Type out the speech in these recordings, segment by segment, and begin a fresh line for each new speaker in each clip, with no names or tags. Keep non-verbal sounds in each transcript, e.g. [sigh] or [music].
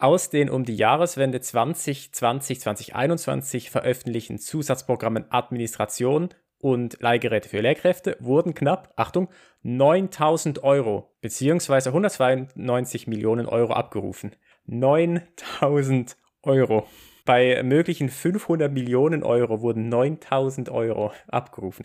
Aus den um die Jahreswende 2020, 2021 veröffentlichten Zusatzprogrammen Administration und Leihgeräte für Lehrkräfte wurden knapp, Achtung, 9000 Euro bzw. 192 Millionen Euro abgerufen. 9000 Euro. Bei möglichen 500 Millionen Euro wurden 9000 Euro abgerufen.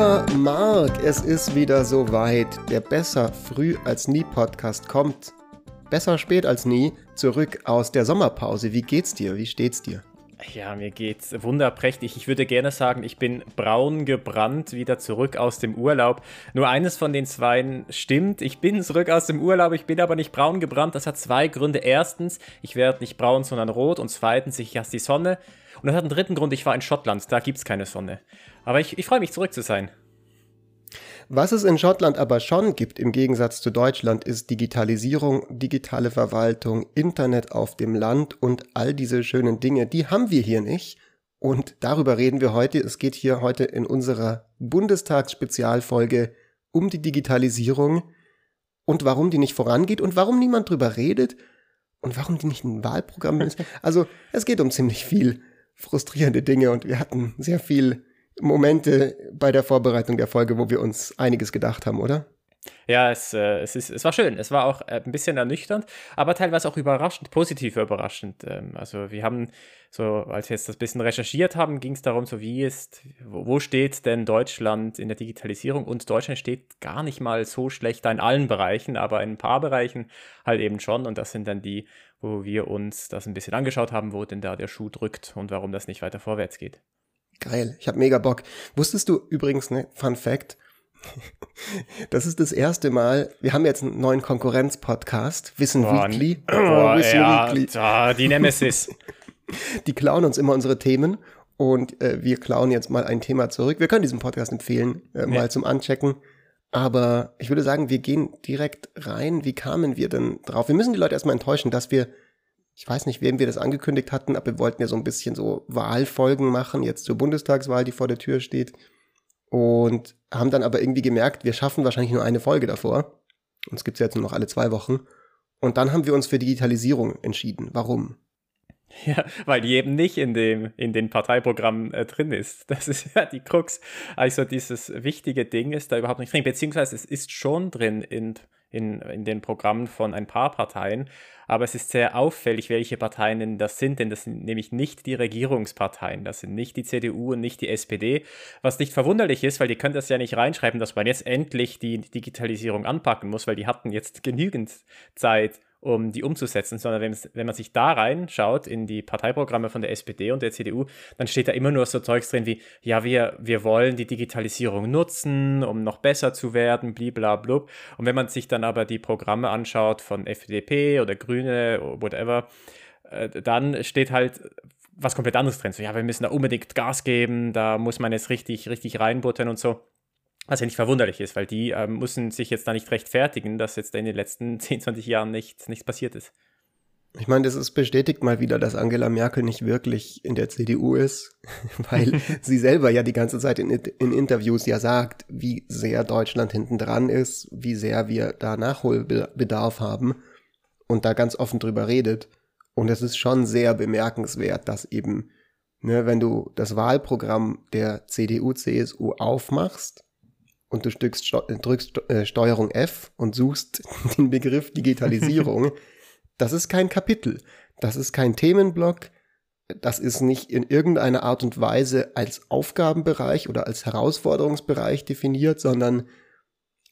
Lieber Marc, es ist wieder soweit. Der Besser früh als nie Podcast kommt. Besser spät als nie zurück aus der Sommerpause. Wie geht's dir? Wie steht's dir?
Ja, mir geht's wunderprächtig. Ich würde gerne sagen, ich bin braun gebrannt wieder zurück aus dem Urlaub. Nur eines von den zwei stimmt. Ich bin zurück aus dem Urlaub, ich bin aber nicht braun gebrannt. Das hat zwei Gründe. Erstens, ich werde nicht braun, sondern rot. Und zweitens, ich hasse die Sonne. Und das hat einen dritten Grund, ich war in Schottland, da gibt's keine Sonne. Aber ich, ich freue mich, zurück zu sein.
Was es in Schottland aber schon gibt, im Gegensatz zu Deutschland, ist Digitalisierung, digitale Verwaltung, Internet auf dem Land und all diese schönen Dinge, die haben wir hier nicht. Und darüber reden wir heute. Es geht hier heute in unserer Bundestagsspezialfolge um die Digitalisierung und warum die nicht vorangeht und warum niemand drüber redet und warum die nicht ein Wahlprogramm ist. [laughs] Also es geht um ziemlich viel frustrierende Dinge und wir hatten sehr viel Momente bei der Vorbereitung der Folge, wo wir uns einiges gedacht haben, oder?
Ja, es, äh, es, ist, es war schön. Es war auch äh, ein bisschen ernüchternd, aber teilweise auch überraschend, positiv überraschend. Ähm, also wir haben so, als wir jetzt das bisschen recherchiert haben, ging es darum, so wie ist, wo, wo steht denn Deutschland in der Digitalisierung? Und Deutschland steht gar nicht mal so schlecht in allen Bereichen, aber in ein paar Bereichen halt eben schon. Und das sind dann die, wo wir uns das ein bisschen angeschaut haben, wo denn da der Schuh drückt und warum das nicht weiter vorwärts geht.
Geil, ich habe mega Bock. Wusstest du übrigens, ne, Fun Fact, [laughs] das ist das erste Mal, wir haben jetzt einen neuen Konkurrenz-Podcast, Wissen boah, Weekly. [clears throat]
Boah, Wissen ja, Weekly. Da, die Nemesis. [laughs]
die klauen uns immer unsere Themen und äh, wir klauen jetzt mal ein Thema zurück. Wir können diesen Podcast empfehlen, äh, mal ja. zum Anchecken. Aber ich würde sagen, wir gehen direkt rein. Wie kamen wir denn drauf? Wir müssen die Leute erstmal enttäuschen, dass wir ich weiß nicht, wem wir das angekündigt hatten, aber wir wollten ja so ein bisschen so Wahlfolgen machen, jetzt zur Bundestagswahl, die vor der Tür steht. Und haben dann aber irgendwie gemerkt, wir schaffen wahrscheinlich nur eine Folge davor. Uns gibt's jetzt nur noch alle zwei Wochen. Und dann haben wir uns für Digitalisierung entschieden. Warum?
Ja, weil die eben nicht in dem in den Parteiprogrammen äh, drin ist. [laughs] Das ist ja die Krux. Also dieses wichtige Ding ist da überhaupt nicht drin, beziehungsweise es ist schon drin in in, in den Programmen von ein paar Parteien. Aber es ist sehr auffällig, welche Parteien denn das sind, denn das sind nämlich nicht die Regierungsparteien, das sind nicht die CDU und nicht die SPD, was nicht verwunderlich ist, weil die können das ja nicht reinschreiben, dass man jetzt endlich die Digitalisierung anpacken muss, weil die hatten jetzt genügend Zeit, um die umzusetzen, sondern wenn, wenn man sich da reinschaut in die Parteiprogramme von der SPD und der CDU, dann steht da immer nur so Zeugs drin wie, ja, wir, wir wollen die Digitalisierung nutzen, um noch besser zu werden, bliblablub. Und wenn man sich dann aber die Programme anschaut von FDP oder Grüne, whatever, äh, dann steht halt was komplett anderes drin. So, ja, wir müssen da unbedingt Gas geben, da muss man jetzt richtig, richtig reinbuttern und so. Was ja nicht verwunderlich ist, weil die ähm, müssen sich jetzt da nicht rechtfertigen, dass jetzt in den letzten [laughs] 10, 20 Jahren nichts, nichts passiert ist.
Ich meine, das ist bestätigt mal wieder, dass Angela Merkel nicht wirklich in der CDU ist, [laughs] weil [laughs] sie selber ja die ganze Zeit in, in, Interviews ja sagt, wie sehr Deutschland hinten dran ist, wie sehr wir da Nachholbedarf haben und da ganz offen drüber redet. Und es ist schon sehr bemerkenswert, dass eben, ne, wenn du das Wahlprogramm der CDU, CSU aufmachst, und du drückst, drückst äh, Steuerung F und suchst [laughs] den Begriff Digitalisierung, das ist kein Kapitel, das ist kein Themenblock, das ist nicht in irgendeiner Art und Weise als Aufgabenbereich oder als Herausforderungsbereich definiert, sondern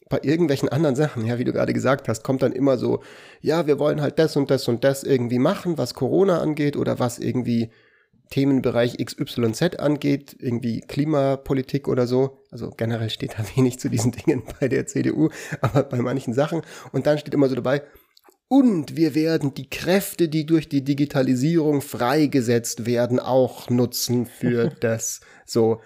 bei irgendwelchen anderen Sachen, ja, wie du gerade gesagt hast, kommt dann immer so, ja, wir wollen halt das und das und das irgendwie machen, was Corona angeht oder was irgendwie Themenbereich XYZ angeht, irgendwie Klimapolitik oder so. Also generell steht da [laughs] wenig zu diesen Dingen bei der CDU, aber bei manchen Sachen. Und dann steht immer so dabei, und wir werden die Kräfte, die durch die Digitalisierung freigesetzt werden, auch nutzen für [laughs] das. So,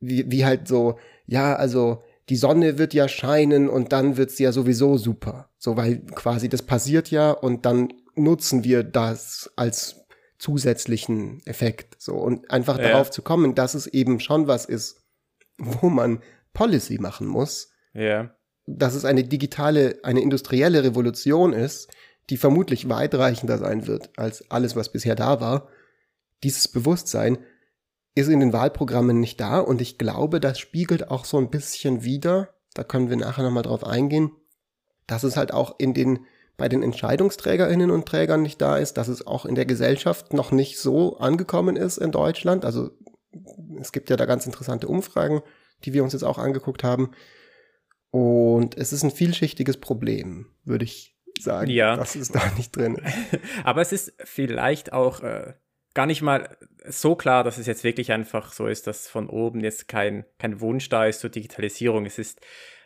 wie, wie halt so, ja, also die Sonne wird ja scheinen und dann wird's ja sowieso super. So, weil quasi das passiert ja und dann nutzen wir das als zusätzlichen Effekt. So und einfach
Ja.
darauf zu kommen, dass es eben schon was ist, wo man Policy machen muss,
Ja.
dass es eine digitale, eine industrielle Revolution ist, die vermutlich weitreichender sein wird als alles, was bisher da war. Dieses Bewusstsein ist in den Wahlprogrammen nicht da und ich glaube, das spiegelt auch so ein bisschen wider, da können wir nachher nochmal drauf eingehen, dass es halt auch in den, bei den Entscheidungsträgerinnen und Trägern nicht da ist, dass es auch in der Gesellschaft noch nicht so angekommen ist in Deutschland. Also es gibt ja da ganz interessante Umfragen, die wir uns jetzt auch angeguckt haben. Und es ist ein vielschichtiges Problem, würde ich sagen,
Ja.
dass es da nicht drin ist. [laughs]
Aber es ist vielleicht auch äh, gar nicht mal so klar, dass es jetzt wirklich einfach so ist, dass von oben jetzt kein, kein Wunsch da ist zur Digitalisierung. Es ist,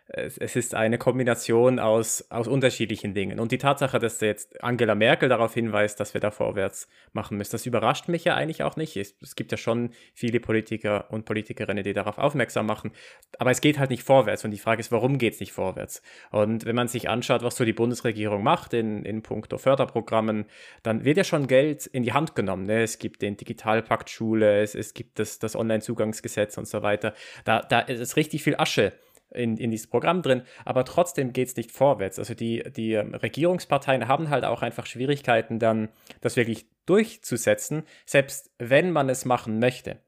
es, es ist eine Kombination aus, aus unterschiedlichen Dingen. Und die Tatsache, dass jetzt Angela Merkel darauf hinweist, dass wir da vorwärts machen müssen, das überrascht mich ja eigentlich auch nicht. Es, es gibt ja schon viele Politiker und Politikerinnen, die darauf aufmerksam machen. Aber es geht halt nicht vorwärts. Und die Frage ist, warum geht es nicht vorwärts? Und wenn man sich anschaut, was so die Bundesregierung macht in, in puncto Förderprogrammen, dann wird ja schon Geld in die Hand genommen. Ne? Es gibt den Digitalpakt Schule, es, es gibt das, das Online-Zugangsgesetz und so weiter. Da, da ist richtig viel Asche in, in dieses Programm drin, aber trotzdem geht es nicht vorwärts. Also die, die ähm, Regierungsparteien haben halt auch einfach Schwierigkeiten, dann das wirklich durchzusetzen, selbst wenn man es machen möchte.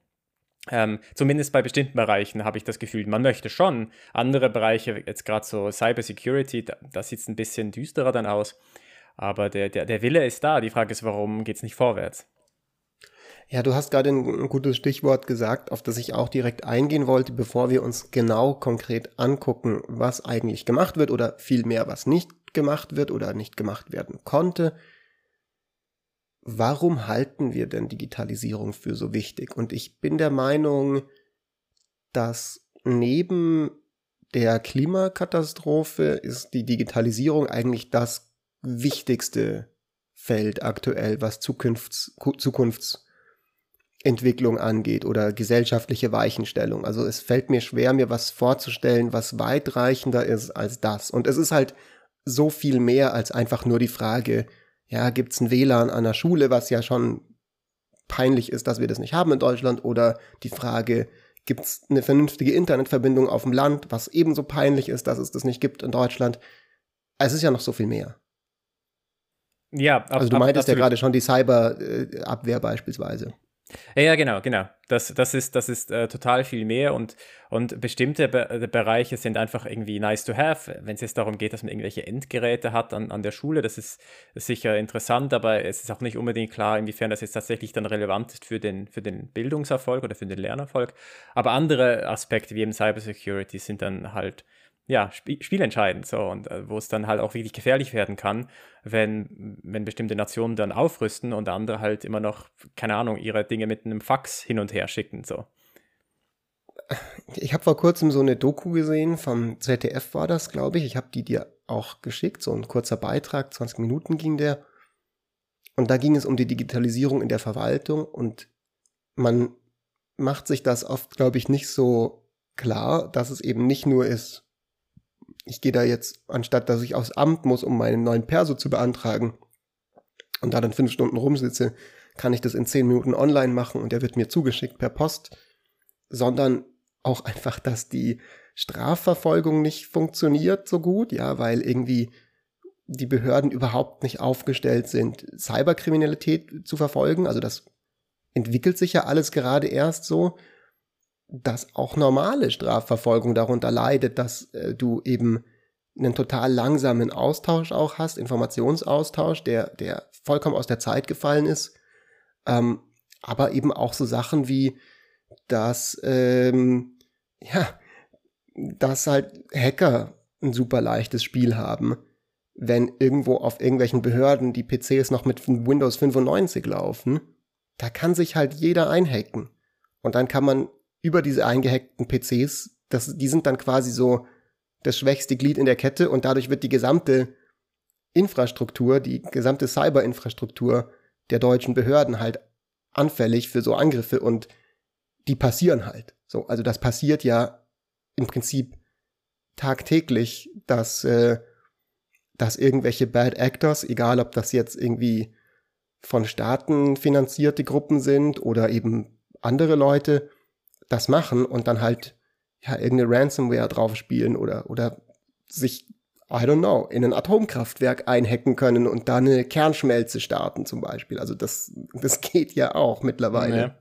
Ähm, zumindest bei bestimmten Bereichen habe ich das Gefühl, man möchte schon. Andere Bereiche, jetzt gerade so Cybersecurity, da, da sieht es ein bisschen düsterer dann aus. Aber der, der, der Wille ist da. Die Frage ist, warum geht es nicht vorwärts?
Ja, du hast gerade ein gutes Stichwort gesagt, auf das ich auch direkt eingehen wollte, bevor wir uns genau konkret angucken, was eigentlich gemacht wird oder vielmehr, was nicht gemacht wird oder nicht gemacht werden konnte. Warum halten wir denn Digitalisierung für so wichtig? Und ich bin der Meinung, dass neben der Klimakatastrophe ist die Digitalisierung eigentlich das wichtigste Feld aktuell, was Zukunfts, Zukunftsentwicklung angeht oder gesellschaftliche Weichenstellung. Also es fällt mir schwer, mir was vorzustellen, was weitreichender ist als das. Und es ist halt so viel mehr als einfach nur die Frage, ja, gibt's ein WLAN an der Schule, was ja schon peinlich ist, dass wir das nicht haben in Deutschland, oder die Frage, gibt's eine vernünftige Internetverbindung auf dem Land, was ebenso peinlich ist, dass es das nicht gibt in Deutschland. Es ist ja noch so viel mehr.
Ja, ab,
also du meintest ja gerade schon die Cyberabwehr beispielsweise.
Ja, genau, genau. Das, das ist, das ist äh, total viel mehr und, und bestimmte Be Bereiche sind einfach irgendwie nice to have. Wenn es jetzt darum geht, dass man irgendwelche Endgeräte hat an, an der Schule, das ist, ist sicher interessant, aber es ist auch nicht unbedingt klar, inwiefern das jetzt tatsächlich dann relevant ist für den, für den Bildungserfolg oder für den Lernerfolg. Aber andere Aspekte wie eben Cybersecurity sind dann halt ja, sp spielentscheidend so und äh, wo es dann halt auch wirklich gefährlich werden kann, wenn, wenn bestimmte Nationen dann aufrüsten und andere halt immer noch, keine Ahnung, ihre Dinge mit einem Fax hin und her schicken. So.
Ich habe vor kurzem so eine Doku gesehen, vom ZDF war das, glaube ich. Ich habe die dir auch geschickt, so ein kurzer Beitrag, 20 Minuten ging der. Und da ging es um die Digitalisierung in der Verwaltung und man macht sich das oft, glaube ich, nicht so klar, dass es eben nicht nur ist, ich gehe da jetzt, anstatt dass ich aufs Amt muss, um meinen neuen Perso zu beantragen und da dann fünf Stunden rumsitze, kann ich das in zehn Minuten online machen und der wird mir zugeschickt per Post, sondern auch einfach, dass die Strafverfolgung nicht funktioniert so gut, ja, weil irgendwie die Behörden überhaupt nicht aufgestellt sind, Cyberkriminalität zu verfolgen. Also das entwickelt sich ja alles gerade erst so dass auch normale Strafverfolgung darunter leidet, dass äh, du eben einen total langsamen Austausch auch hast, Informationsaustausch, der, der vollkommen aus der Zeit gefallen ist. Ähm, aber eben auch so Sachen wie, dass, ähm, ja, dass halt Hacker ein super leichtes Spiel haben, wenn irgendwo auf irgendwelchen Behörden die PCs noch mit Windows 95 laufen. Da kann sich halt jeder einhacken. Und dann kann man über diese eingehackten PCs, das, die sind dann quasi so das schwächste Glied in der Kette und dadurch wird die gesamte Infrastruktur, die gesamte Cyberinfrastruktur der deutschen Behörden halt anfällig für so Angriffe und die passieren halt. So, also das passiert ja im Prinzip tagtäglich, dass, äh, dass irgendwelche Bad Actors, egal ob das jetzt irgendwie von Staaten finanzierte Gruppen sind oder eben andere Leute das machen und dann halt ja irgendeine Ransomware drauf spielen oder oder sich I don't know, in ein Atomkraftwerk einhacken können und da eine Kernschmelze starten zum Beispiel. Also das, das [laughs] geht ja auch mittlerweile.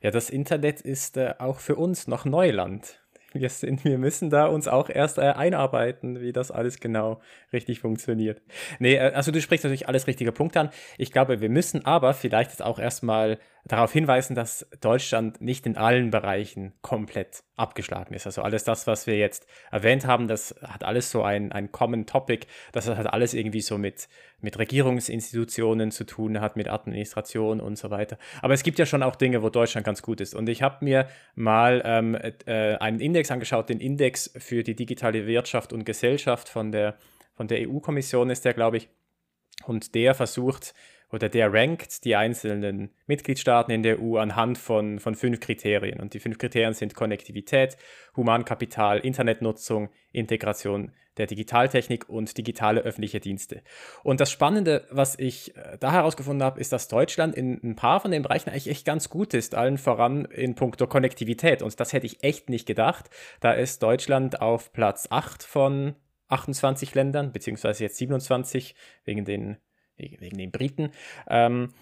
Ja, das Internet ist äh, auch für uns noch Neuland wir, sind, wir müssen da uns auch erst äh, einarbeiten, wie das alles genau richtig funktioniert. Nee, äh, also du sprichst natürlich alles richtige Punkte an. Ich glaube, wir müssen aber vielleicht jetzt auch erstmal darauf hinweisen, dass Deutschland nicht in allen Bereichen komplett abgeschlagen ist. Also alles das, was wir jetzt erwähnt haben, das hat alles so ein, ein Common Topic. Das hat alles irgendwie so mit, mit Regierungsinstitutionen zu tun, hat mit Administration und so weiter. Aber es gibt ja schon auch Dinge, wo Deutschland ganz gut ist. Und ich habe mir mal ähm, äh, einen Index angeschaut, den Index für die digitale Wirtschaft und Gesellschaft von der, von der EU-Kommission ist der, glaube ich. Und der versucht oder der rankt die einzelnen Mitgliedstaaten in der EU anhand von, von fünf Kriterien. Und die fünf Kriterien sind Konnektivität, Humankapital, Internetnutzung, Integration der Digitaltechnik und digitale öffentliche Dienste. Und das Spannende, was ich äh, da herausgefunden habe, ist, dass Deutschland in ein paar von den Bereichen eigentlich echt ganz gut ist, allen voran in puncto Konnektivität. Und das hätte ich echt nicht gedacht. Da ist Deutschland auf Platz 8 von 28 Ländern, beziehungsweise jetzt 27 wegen den wegen den Briten. Ähm,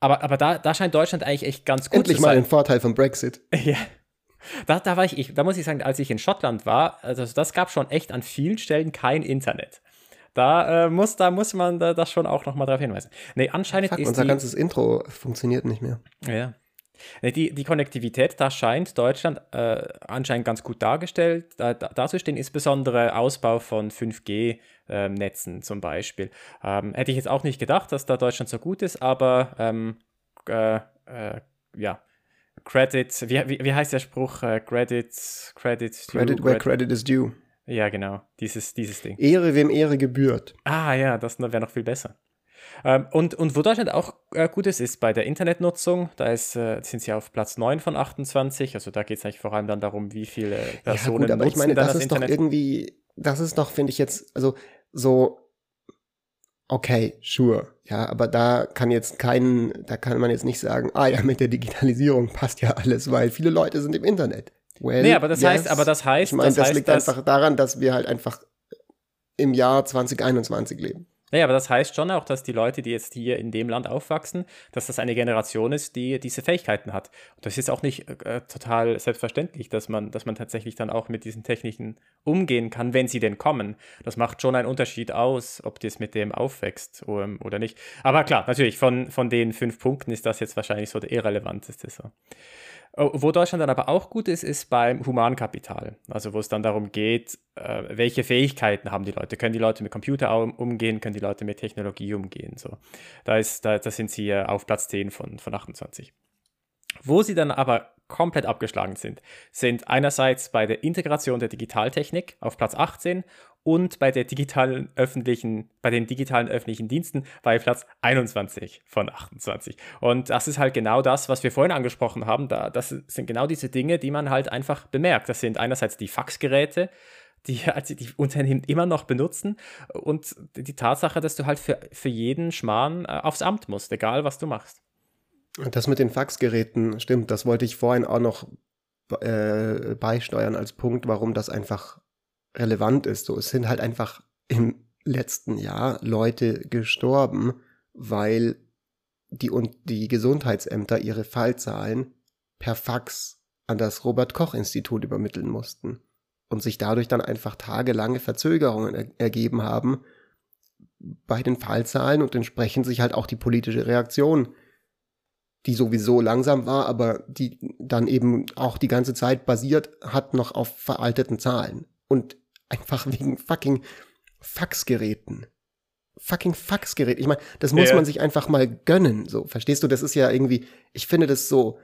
aber aber da, da scheint Deutschland eigentlich echt ganz gut
Endlich zu sein. Endlich mal ein Vorteil vom Brexit. [laughs]
ja. Da, da war ich, ich, da muss ich sagen, als ich in Schottland war, also das gab schon echt an vielen Stellen kein Internet. Da, äh, muss, da muss man da, das schon auch nochmal darauf hinweisen. Nee, anscheinend
Fuck, ist unser die, ganzes Intro funktioniert nicht mehr.
Ja. Die, die Konnektivität, da scheint Deutschland äh, anscheinend ganz gut dargestellt, da, dazustehen, insbesondere Ausbau von 5G-Netzen ähm, zum Beispiel. Ähm, hätte ich jetzt auch nicht gedacht, dass da Deutschland so gut ist, aber ähm, äh, äh, ja, Credit, wie, wie, wie, heißt der Spruch? Äh, credit,
credit, credit where credit is due.
Ja, genau, dieses, dieses Ding.
Ehre, wem Ehre gebührt.
Ah ja, das wäre noch viel besser. Ähm, und, und wo Deutschland auch äh, gut ist, ist bei der Internetnutzung. Da ist, äh, sind sie auf Platz 9 von 28. Also da geht es eigentlich vor allem dann darum, wie viele Personen ja, gut, aber
ich meine, das, das ist Internet. doch irgendwie, das ist doch, finde ich jetzt, also so okay, sure. Ja, aber da kann jetzt kein, da kann man jetzt nicht sagen, ah ja, mit der Digitalisierung passt ja alles, weil viele Leute sind im Internet.
Well, nee, aber das yes. heißt, aber das heißt,
ich meine, das,
das
heißt, liegt einfach daran, dass wir halt einfach im Jahr 2021 leben.
Naja, aber das heißt schon auch, dass die Leute, die jetzt hier in dem Land aufwachsen, dass das eine Generation ist, die diese Fähigkeiten hat. Und das ist auch nicht äh, total selbstverständlich, dass man, dass man tatsächlich dann auch mit diesen Techniken umgehen kann, wenn sie denn kommen. Das macht schon einen Unterschied aus, ob das mit dem aufwächst oder, oder nicht. Aber klar, natürlich, von, von den fünf Punkten ist das jetzt wahrscheinlich so der irrelevanteste. So. Oh, wo Deutschland dann aber auch gut ist, ist beim Humankapital. Also wo es dann darum geht, äh, welche Fähigkeiten haben die Leute? Können die Leute mit Computer umgehen? Können die Leute mit Technologie umgehen? So. Da, ist, da, da sind sie auf Platz 10 von, von 28. Wo sie dann aber komplett abgeschlagen sind, sind einerseits bei der Integration der Digitaltechnik auf Platz 18 und bei der digitalen öffentlichen, bei den digitalen öffentlichen Diensten bei Platz 21 von 28. Und das ist halt genau das, was wir vorhin angesprochen haben. Da, das sind genau diese Dinge, die man halt einfach bemerkt. Das sind einerseits die Faxgeräte, die [laughs] also die Unternehmen immer noch benutzen und die Tatsache, dass du halt für, für jeden Schmarrn äh, aufs Amt musst, egal was du machst.
Das mit den Faxgeräten stimmt, das wollte ich vorhin auch noch äh, beisteuern als Punkt, warum das einfach relevant ist. So, es sind halt einfach im letzten Jahr Leute gestorben, weil die und die Gesundheitsämter ihre Fallzahlen per Fax an das Robert Koch Institut übermitteln mussten und sich dadurch dann einfach tagelange Verzögerungen er ergeben haben bei den Fallzahlen und entsprechend sich halt auch die politische Reaktion, die sowieso langsam war, aber die dann eben auch die ganze Zeit basiert hat noch auf veralteten Zahlen. Und Einfach wegen fucking Faxgeräten. Fucking Faxgerät. Ich meine, das muss ja. man sich einfach mal gönnen. So, verstehst du? Das ist ja irgendwie, ich finde das so,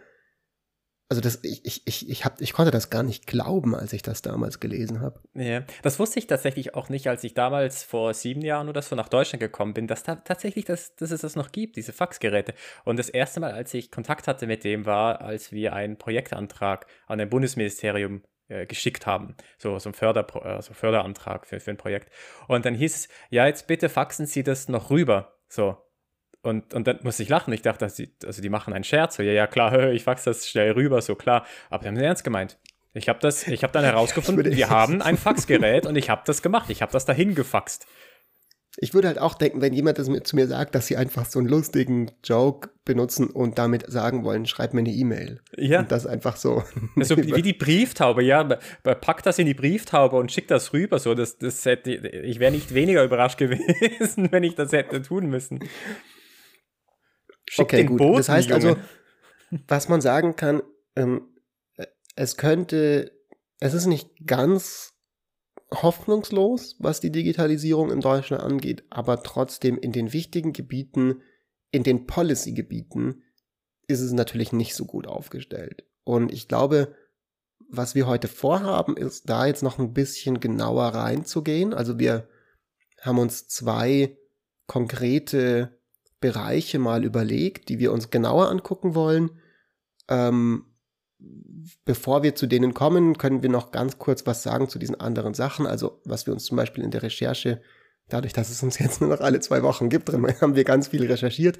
also das, ich, ich, ich, ich, hab, ich konnte das gar nicht glauben, als ich das damals gelesen habe.
Ja, das wusste ich tatsächlich auch nicht, als ich damals vor sieben Jahren oder so nach Deutschland gekommen bin, dass da tatsächlich das, dass es das noch gibt, diese Faxgeräte. Und das erste Mal, als ich Kontakt hatte mit dem, war, als wir einen Projektantrag an ein Bundesministerium äh, geschickt haben. So, so ein Förder, also Förderantrag für, für ein Projekt. Und dann hieß es, ja, jetzt bitte faxen Sie das noch rüber. So. Und, und dann musste ich lachen. Ich dachte, sie, also die machen einen Scherz. So, ja, ja, klar, [laughs] ich fax das schnell rüber, so klar. Aber die haben es ernst gemeint. Ich habe das, ich habe dann [laughs] herausgefunden, wir haben [laughs] ein Faxgerät und ich habe das gemacht. Ich habe das dahin gefaxt.
Ich würde halt auch denken, wenn jemand das zu mir sagt, dass sie einfach so einen lustigen Joke benutzen und damit sagen wollen, schreib mir eine E-Mail.
Ja.
Und das einfach so. [laughs]
Also wie die Brieftaube, ja. Pack das in die Brieftaube und schick das rüber. So, das, das hätte, ich wäre nicht weniger überrascht [laughs] gewesen, wenn ich das hätte tun müssen.
Schick okay, gut. Boten, das heißt also, was man sagen kann, ähm, es könnte, es ist nicht ganz hoffnungslos, was die Digitalisierung in Deutschland angeht, aber trotzdem in den wichtigen Gebieten, in den Policy-Gebieten, ist es natürlich nicht so gut aufgestellt. Und ich glaube, was wir heute vorhaben, ist da jetzt noch ein bisschen genauer reinzugehen. Also wir haben uns zwei konkrete Bereiche mal überlegt, die wir uns genauer angucken wollen. Ähm, bevor wir zu denen kommen, können wir noch ganz kurz was sagen zu diesen anderen Sachen. Also, was wir uns zum Beispiel in der Recherche, dadurch, dass es uns jetzt nur noch alle zwei Wochen gibt, drin [laughs] haben wir ganz viel recherchiert.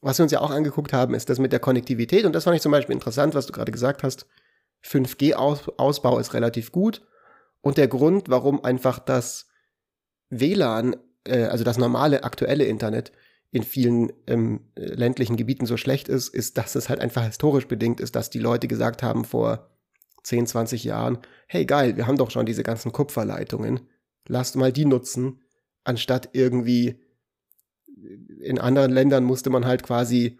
Was wir uns ja auch angeguckt haben, ist das mit der Konnektivität. Und das fand ich zum Beispiel interessant, was du gerade gesagt hast. 5G-Ausbau ist relativ gut. Und der Grund, warum einfach das WLAN, äh, also das normale aktuelle Internet, in vielen ähm, ländlichen Gebieten so schlecht ist, ist, dass es halt einfach historisch bedingt ist, dass die Leute gesagt haben vor 10, 20 Jahren, hey geil, wir haben doch schon diese ganzen Kupferleitungen, lasst mal die nutzen, anstatt irgendwie in anderen Ländern musste man halt quasi,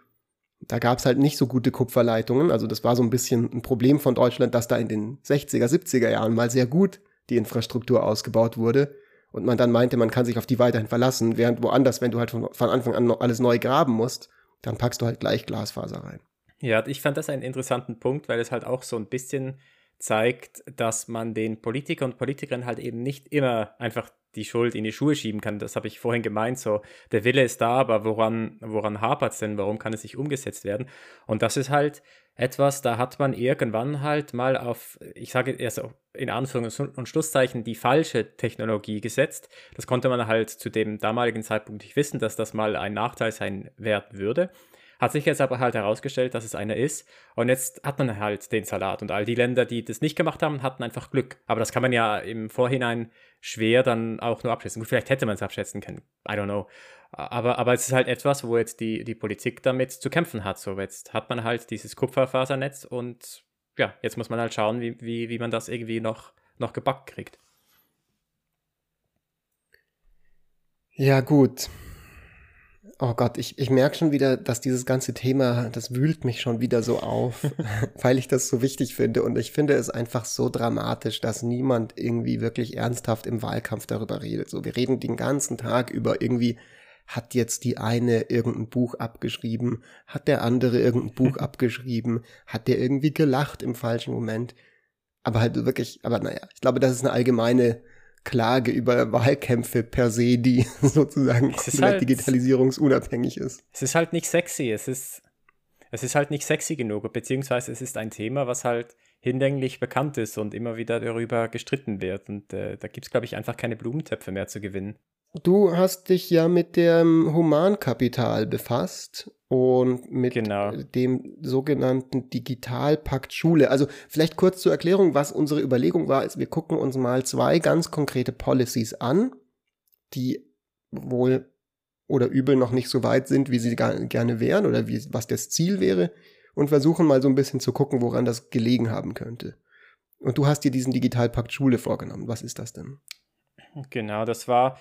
da gab es halt nicht so gute Kupferleitungen, also das war so ein bisschen ein Problem von Deutschland, dass da in den 60er, 70er Jahren mal sehr gut die Infrastruktur ausgebaut wurde und man dann meinte, man kann sich auf die weiterhin verlassen, während woanders, wenn du halt von, von Anfang an alles neu graben musst, dann packst du halt gleich Glasfaser rein.
Ja, ich fand das einen interessanten Punkt, weil es halt auch so ein bisschen zeigt, dass man den Politikern und Politikern halt eben nicht immer einfach die Schuld in die Schuhe schieben kann. Das habe ich vorhin gemeint, so der Wille ist da, aber woran, woran hapert es denn? Warum kann es nicht umgesetzt werden? Und das ist halt etwas, da hat man irgendwann halt mal auf, ich sage eher so in Anführungs- und Schlusszeichen, die falsche Technologie gesetzt. Das konnte man halt zu dem damaligen Zeitpunkt nicht wissen, dass das mal ein Nachteil sein werden würde. Hat sich jetzt aber halt herausgestellt, dass es einer ist. Und jetzt hat man halt den Salat. Und all die Länder, die das nicht gemacht haben, hatten einfach Glück. Aber das kann man ja im Vorhinein schwer dann auch nur abschätzen. Gut, vielleicht hätte man es abschätzen können. I don't know. Aber, aber es ist halt etwas, wo jetzt die, die Politik damit zu kämpfen hat. So, jetzt hat man halt dieses Kupferfasernetz und ja, jetzt muss man halt schauen, wie, wie, wie man das irgendwie noch, noch gebackt kriegt.
Ja, gut. Oh Gott, ich, ich merke schon wieder, dass dieses ganze Thema, das wühlt mich schon wieder so auf, [laughs] weil ich das so wichtig finde. Und ich finde es einfach so dramatisch, dass niemand irgendwie wirklich ernsthaft im Wahlkampf darüber redet. So, wir reden den ganzen Tag über irgendwie, hat jetzt die eine irgendein Buch abgeschrieben, hat der andere irgendein Buch [laughs] abgeschrieben, hat der irgendwie gelacht im falschen Moment. Aber halt wirklich, aber naja, ich glaube, das ist eine allgemeine Klage über Wahlkämpfe per se, die [laughs] sozusagen komplett halt, digitalisierungsunabhängig ist.
Es ist halt nicht sexy, es ist, es ist halt nicht sexy genug, beziehungsweise es ist ein Thema, was halt hinlänglich bekannt ist und immer wieder darüber gestritten wird. Und äh, da gibt es, glaube ich, einfach keine Blumentöpfe mehr zu gewinnen.
Du hast dich ja mit dem Humankapital befasst und mit genau. dem sogenannten Digitalpakt Schule. Also vielleicht kurz zur Erklärung, was unsere Überlegung war, ist, wir gucken uns mal zwei ganz konkrete Policies an, die wohl oder übel noch nicht so weit sind, wie sie gerne wären oder wie, was das Ziel wäre und versuchen mal so ein bisschen zu gucken, woran das gelegen haben könnte. Und du hast dir diesen Digitalpakt Schule vorgenommen. Was ist das denn?
Genau, das war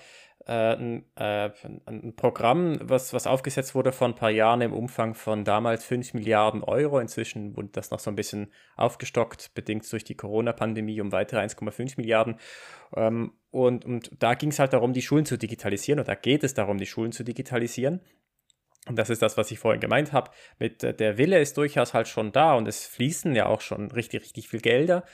äh, ein, äh, ein, Programm, was, was aufgesetzt wurde vor ein paar Jahren im Umfang von damals 5 Milliarden Euro. Inzwischen wurde das noch so ein bisschen aufgestockt, bedingt durch die Corona-Pandemie um weitere 1,5 Milliarden. Ähm, und, und da ging es halt darum, die Schulen zu digitalisieren, oder geht es darum, die Schulen zu digitalisieren. Und das ist das, was ich vorhin gemeint habe. Mit äh, der Wille ist durchaus halt schon da und es fließen ja auch schon richtig, richtig viel Gelder.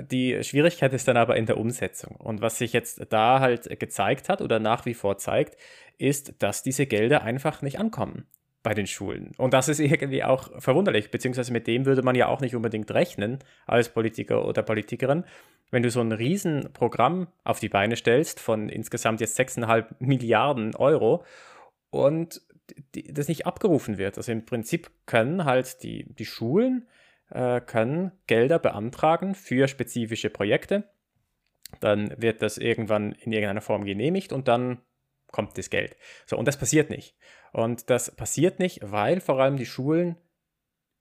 Die Schwierigkeit ist dann aber in der Umsetzung. Und was sich jetzt da halt gezeigt hat oder nach wie vor zeigt, ist, dass diese Gelder einfach nicht ankommen bei den Schulen. Und das ist irgendwie auch verwunderlich, beziehungsweise mit dem würde man ja auch nicht unbedingt rechnen als Politiker oder Politikerin. Wenn du so ein Riesenprogramm auf die Beine stellst von insgesamt jetzt 6,5 Milliarden Euro und das nicht abgerufen wird. Also im Prinzip können halt die, die Schulen äh, können Gelder beantragen für spezifische Projekte. Dann wird das irgendwann in irgendeiner Form genehmigt und dann kommt das Geld. So, und das passiert nicht. Und das passiert nicht, weil vor allem die Schulen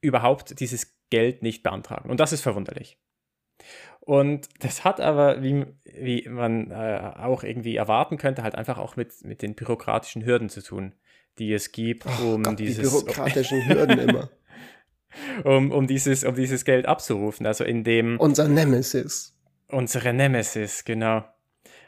überhaupt dieses Geld nicht beantragen. Und das ist verwunderlich. Und das hat aber, wie, wie man äh, auch irgendwie erwarten könnte, halt einfach auch mit, mit den bürokratischen Hürden zu tun, die es gibt, um
Gott,
dieses.
Die bürokratischen Hürden immer. [laughs]
Um, um, dieses, um dieses Geld abzurufen. Also in dem.
Unser Nemesis.
Unsere Nemesis, genau.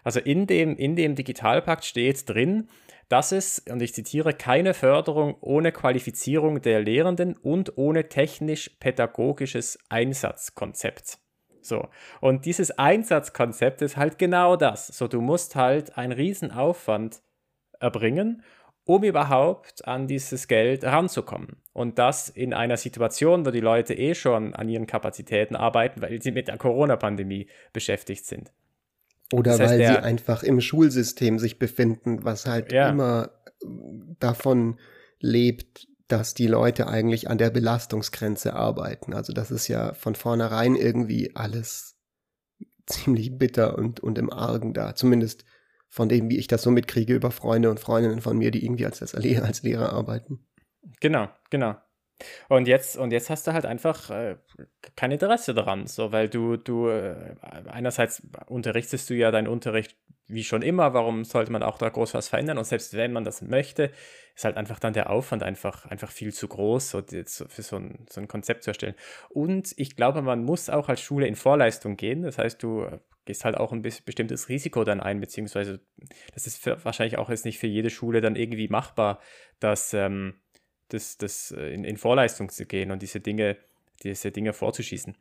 Also in dem, in dem Digitalpakt steht drin, dass es, und ich zitiere, keine Förderung ohne Qualifizierung der Lehrenden und ohne technisch-pädagogisches Einsatzkonzept so. Und dieses Einsatzkonzept ist halt genau das. So, du musst halt einen riesen Aufwand erbringen, um überhaupt an dieses Geld ranzukommen. Und das in einer Situation, wo die Leute eh schon an ihren Kapazitäten arbeiten, weil sie mit der Corona-Pandemie beschäftigt sind.
Oder das heißt, weil sie einfach im Schulsystem sich befinden, was halt ja. immer davon lebt, dass die Leute eigentlich an der Belastungsgrenze arbeiten. Also das ist ja von vornherein irgendwie alles ziemlich bitter und, und im Argen da. Zumindest von dem, wie ich das so mitkriege über Freunde und Freundinnen von mir, die irgendwie als, als Lehrer arbeiten.
Genau, genau. Und jetzt, und jetzt hast du halt einfach äh, kein Interesse daran, so, weil du, du, äh, einerseits unterrichtest du ja deinen Unterricht wie schon immer, warum sollte man auch da groß was verändern? Und selbst wenn man das möchte, ist halt einfach dann der Aufwand einfach, einfach viel zu groß, so, für so ein, so ein Konzept zu erstellen. Und ich glaube, man muss auch als Schule in Vorleistung gehen. Das heißt, du gehst halt auch ein bestimmtes Risiko dann ein, beziehungsweise das ist für, wahrscheinlich auch jetzt nicht für jede Schule dann irgendwie machbar, dass ähm, das, das äh, in, in Vorleistung zu gehen und diese Dinge, diese Dinge vorzuschießen.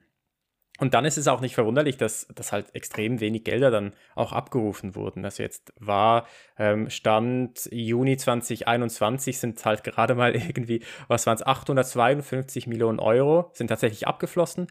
Und dann ist es auch nicht verwunderlich, dass, dass halt extrem wenig Gelder dann auch abgerufen wurden. Also jetzt war ähm, Stand Juni 2021 sind halt gerade mal [laughs] irgendwie, was waren es, 852 Millionen Euro sind tatsächlich abgeflossen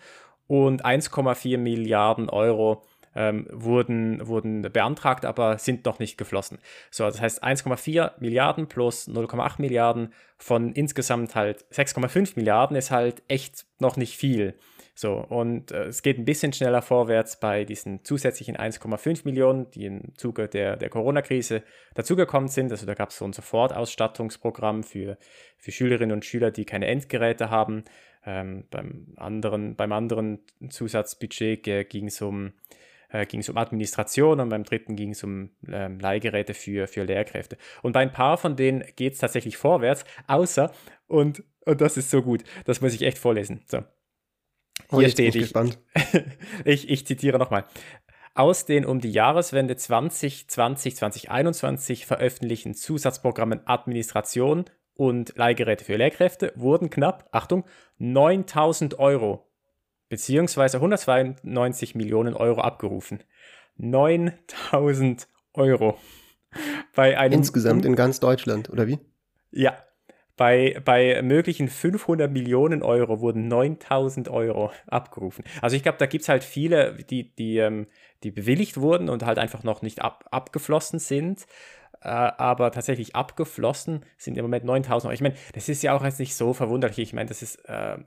und 1,4 Milliarden Euro ähm, wurden, wurden beantragt, aber sind noch nicht geflossen. So, das heißt 1,4 Milliarden plus 0,8 Milliarden von insgesamt halt 6,5 Milliarden ist halt echt noch nicht viel. So, und äh, es geht ein bisschen schneller vorwärts bei diesen zusätzlichen 1,5 Millionen, die im Zuge der, der Corona-Krise dazugekommen sind. Also da gab es so ein Sofortausstattungsprogramm für, für Schülerinnen und Schüler, die keine Endgeräte haben. Ähm, beim, anderen, beim anderen Zusatzbudget ging es um äh, ging es um Administration und beim dritten ging es um ähm, Leihgeräte für, für Lehrkräfte. Und bei ein paar von denen geht es tatsächlich vorwärts, außer, und, und das ist so gut, das muss ich echt vorlesen. So.
Oh, Hier steht ich,
ich, [laughs] ich zitiere nochmal. Aus den um die Jahreswende 2020, 2021 veröffentlichten Zusatzprogrammen Administration und Leihgeräte für Lehrkräfte wurden knapp, Achtung, 9000 Euro beziehungsweise 192 Millionen Euro abgerufen. 9000 Euro.
Bei einem Insgesamt in ganz Deutschland, oder wie?
Ja. Bei, bei möglichen 500 Millionen Euro wurden 9000 Euro abgerufen. Also ich glaube, da gibt es halt viele, die, die, ähm, die bewilligt wurden und halt einfach noch nicht ab, abgeflossen sind. Äh, aber tatsächlich abgeflossen sind im Moment 9000 Euro. Ich meine, das ist ja auch jetzt nicht so verwunderlich. Ich meine, das äh,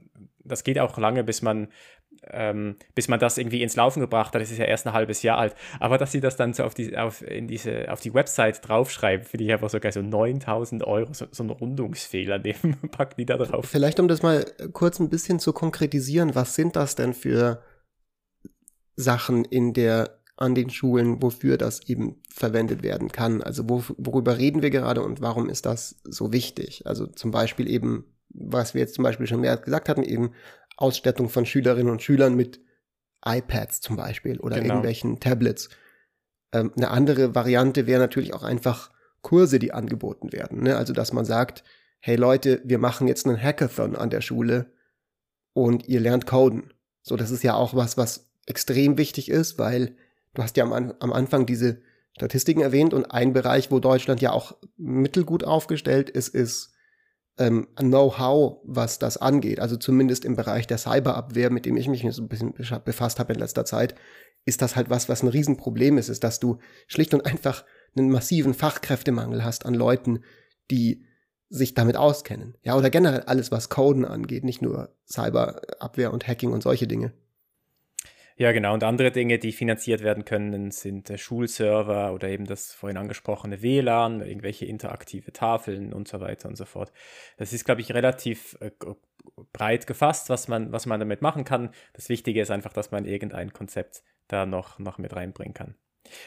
das geht auch lange, bis man, ähm, bis man das irgendwie ins Laufen gebracht hat. Das ist ja erst ein halbes Jahr alt. Aber dass sie das dann so auf die, auf, in diese, auf die Website draufschreiben, finde ich einfach so geil. So 9000 Euro, so, so ein Rundungsfehler, [laughs] den packen die da drauf.
Vielleicht, um das mal kurz ein bisschen zu konkretisieren, was sind das denn für Sachen in der an den Schulen, wofür das eben verwendet werden kann. Also wo, worüber reden wir gerade und warum ist das so wichtig? Also zum Beispiel eben, was wir jetzt zum Beispiel schon mehr gesagt hatten, eben Ausstattung von Schülerinnen und Schülern mit iPads zum Beispiel oder genau. irgendwelchen Tablets. Ähm, eine andere Variante wäre natürlich auch einfach Kurse, die angeboten werden. Ne? Also dass man sagt, hey Leute, wir machen jetzt einen Hackathon an der Schule und ihr lernt Coden. So, das ist ja auch was, was extrem wichtig ist, weil Du hast ja am, am Anfang diese Statistiken erwähnt und ein Bereich, wo Deutschland ja auch mittelgut aufgestellt ist, ist ähm, Know-how, was das angeht. Also zumindest im Bereich der Cyberabwehr, mit dem ich mich so ein bisschen befasst habe in letzter Zeit, ist das halt was, was ein Riesenproblem ist, ist, dass du schlicht und einfach einen massiven Fachkräftemangel hast an Leuten, die sich damit auskennen. Ja, oder generell alles, was Coden angeht, nicht nur Cyberabwehr und Hacking und solche Dinge.
Ja, genau. Und andere Dinge, die finanziert werden können, sind äh, Schulserver oder eben das vorhin angesprochene WLAN, irgendwelche interaktive Tafeln und so weiter und so fort. Das ist, glaube ich, relativ äh, breit gefasst, was man, was man damit machen kann. Das Wichtige ist einfach, dass man irgendein Konzept da noch, noch mit reinbringen kann.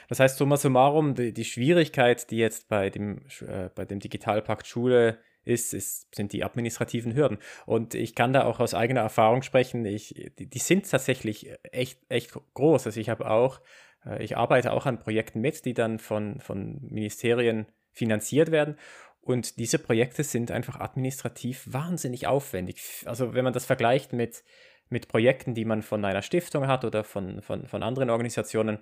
Das heißt, summa summarum, die, die Schwierigkeit, die jetzt bei dem, äh, bei dem Digitalpakt Schule ist, ist, sind die administrativen Hürden. Und ich kann da auch aus eigener Erfahrung sprechen. Ich, die, die sind tatsächlich echt, echt groß. Also ich habe auch, äh, ich arbeite auch an Projekten mit, die dann von, von Ministerien finanziert werden. Und diese Projekte sind einfach administrativ wahnsinnig aufwendig. Also wenn man das vergleicht mit, mit Projekten, die man von einer Stiftung hat oder von, von, von anderen Organisationen,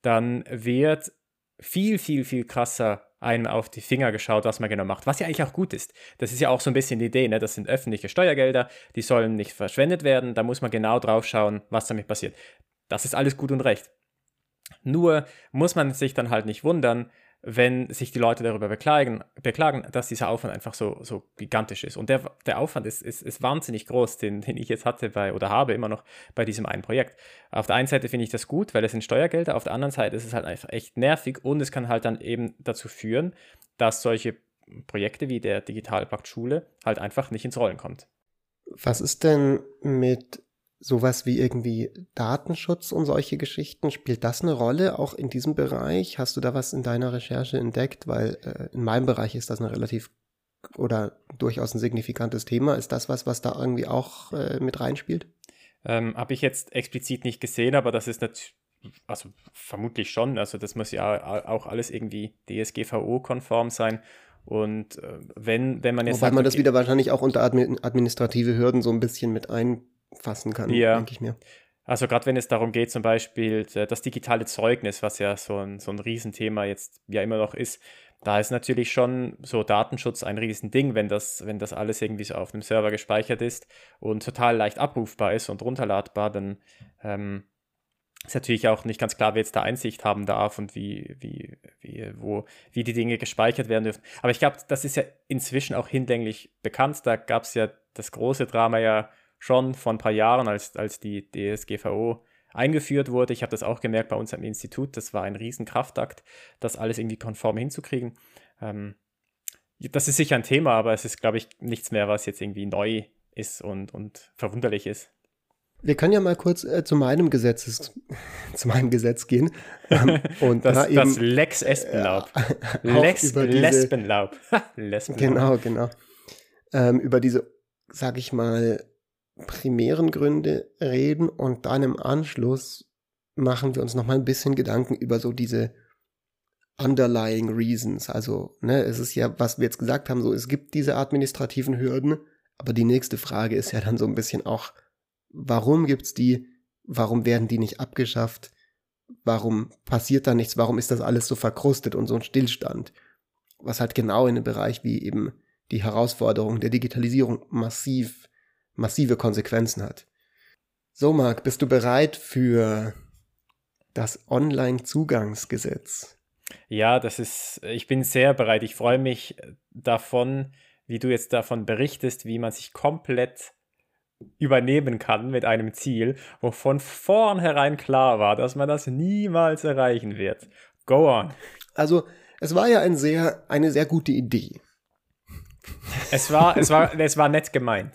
dann wird viel, viel, viel krasser einem auf die Finger geschaut, was man genau macht. Was ja eigentlich auch gut ist. Das ist ja auch so ein bisschen die Idee, ne? Das sind öffentliche Steuergelder, die sollen nicht verschwendet werden. Da muss man genau drauf schauen, was damit passiert. Das ist alles gut und recht. Nur muss man sich dann halt nicht wundern, wenn sich die Leute darüber beklagen, beklagen dass dieser Aufwand einfach so, so gigantisch ist. Und der, der Aufwand ist, ist, ist wahnsinnig groß, den, den ich jetzt hatte bei oder habe immer noch bei diesem einen Projekt. Auf der einen Seite finde ich das gut, weil es sind Steuergelder, auf der anderen Seite ist es halt einfach echt nervig und es kann halt dann eben dazu führen, dass solche Projekte wie der Digitalpakt Schule halt einfach nicht ins Rollen kommt.
Was ist denn mit sowas wie irgendwie Datenschutz und solche Geschichten, spielt das eine Rolle auch in diesem Bereich? Hast du da was in deiner Recherche entdeckt? Weil äh, in meinem Bereich ist das ein relativ oder durchaus ein signifikantes Thema. Ist das was, was da irgendwie auch äh, mit reinspielt?
Ähm, Habe ich jetzt explizit nicht gesehen, aber das ist natürlich, also vermutlich schon. Also das muss ja auch alles irgendwie DSGVO-konform sein. Und äh, wenn, wenn man jetzt.
Wobei sagt, man das wieder wahrscheinlich auch unter administrative Hürden so ein bisschen mit ein fassen kann, ja. denke ich mir.
Also gerade wenn es darum geht, zum Beispiel das digitale Zeugnis, was ja so ein, so ein Riesenthema jetzt ja immer noch ist, da ist natürlich schon so Datenschutz ein Riesending, wenn das, wenn das alles irgendwie so auf einem Server gespeichert ist und total leicht abrufbar ist und runterladbar, dann ähm, ist natürlich auch nicht ganz klar, wer jetzt da Einsicht haben darf und wie, wie, wie, wo, wie die Dinge gespeichert werden dürfen. Aber ich glaube, das ist ja inzwischen auch hinlänglich bekannt. Da gab es ja das große Drama ja schon vor ein paar Jahren, als, als die DSGVO eingeführt wurde. Ich habe das auch gemerkt bei uns am Institut. Das war ein Riesenkraftakt, das alles irgendwie konform hinzukriegen. Ähm, das ist sicher ein Thema, aber es ist, glaube ich, nichts mehr, was jetzt irgendwie neu ist und, und verwunderlich ist.
Wir können ja mal kurz äh, zu meinem Gesetz, [laughs] zu meinem Gesetz gehen.
Ähm, [laughs] und das, da das Lex Espenlaub. Äh, [laughs] Lex Lesbenlaub.
Lesbenlaub. Genau, genau. Ähm, über diese, sag ich mal, primären Gründe reden und dann im Anschluss machen wir uns noch mal ein bisschen Gedanken über so diese underlying reasons. Also, ne, es ist ja, was wir jetzt gesagt haben, so, es gibt diese administrativen Hürden, aber die nächste Frage ist ja dann so ein bisschen auch, warum gibt's die? Warum werden die nicht abgeschafft? Warum passiert da nichts? Warum ist das alles so verkrustet und so ein Stillstand? Was halt genau in einem Bereich wie eben die Herausforderung der Digitalisierung massiv massive Konsequenzen hat. So, Marc, bist du bereit für das Online-Zugangsgesetz?
Ja, das ist, ich bin sehr bereit. Ich freue mich davon, wie du jetzt davon berichtest, wie man sich komplett übernehmen kann mit einem Ziel, wo von vornherein klar war, dass man das niemals erreichen wird. Go on.
Also, es war ja ein sehr, eine sehr gute Idee.
Es war, es war, es war nett gemeint.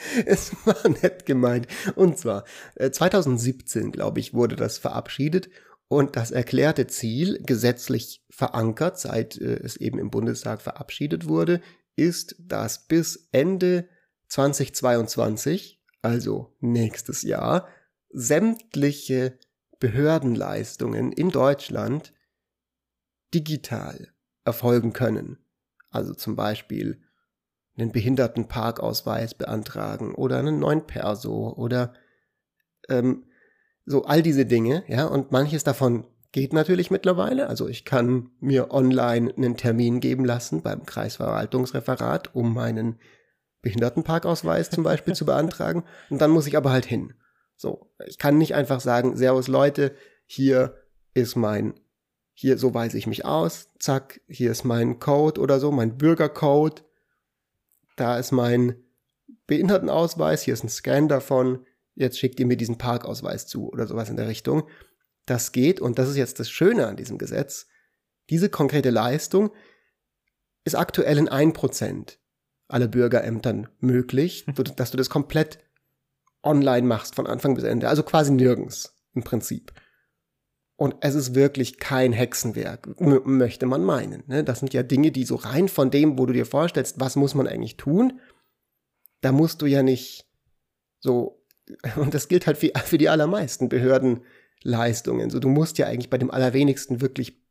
[laughs]
Es war nett gemeint. Und zwar, 2017, äh, glaube ich, wurde das verabschiedet und das erklärte Ziel, gesetzlich verankert, seit äh, es eben im Bundestag verabschiedet wurde, ist, dass bis Ende 2022, also nächstes Jahr, sämtliche Behördenleistungen in Deutschland digital erfolgen können. Also zum Beispiel einen Behindertenparkausweis beantragen oder einen neuen Perso oder ähm, so all diese Dinge, ja, und manches davon geht natürlich mittlerweile. Also ich kann mir online einen Termin geben lassen beim Kreisverwaltungsreferat, um meinen Behindertenparkausweis zum Beispiel zu beantragen. Und dann muss ich aber halt hin. So, ich kann nicht einfach sagen, Servus Leute, hier ist mein, hier, so weise ich mich aus, zack, hier ist mein Code oder so, mein Bürgercode da ist mein Behindertenausweis, hier ist ein Scan davon, jetzt schickt ihr mir diesen Parkausweis zu oder sowas in der Richtung. Das geht und das ist jetzt das Schöne an diesem Gesetz. Diese konkrete Leistung ist aktuell in ein Prozent aller Bürgerämtern möglich, dass du das komplett online machst von Anfang bis Ende. Also quasi nirgends im Prinzip. Und es ist wirklich kein Hexenwerk, möchte man meinen. Ne? Das sind ja Dinge, die so rein von dem, wo du dir vorstellst, was muss man eigentlich tun, da musst du ja nicht so, [laughs] und das gilt halt für, für die allermeisten Behördenleistungen. So, du musst ja eigentlich bei dem allerwenigsten wirklich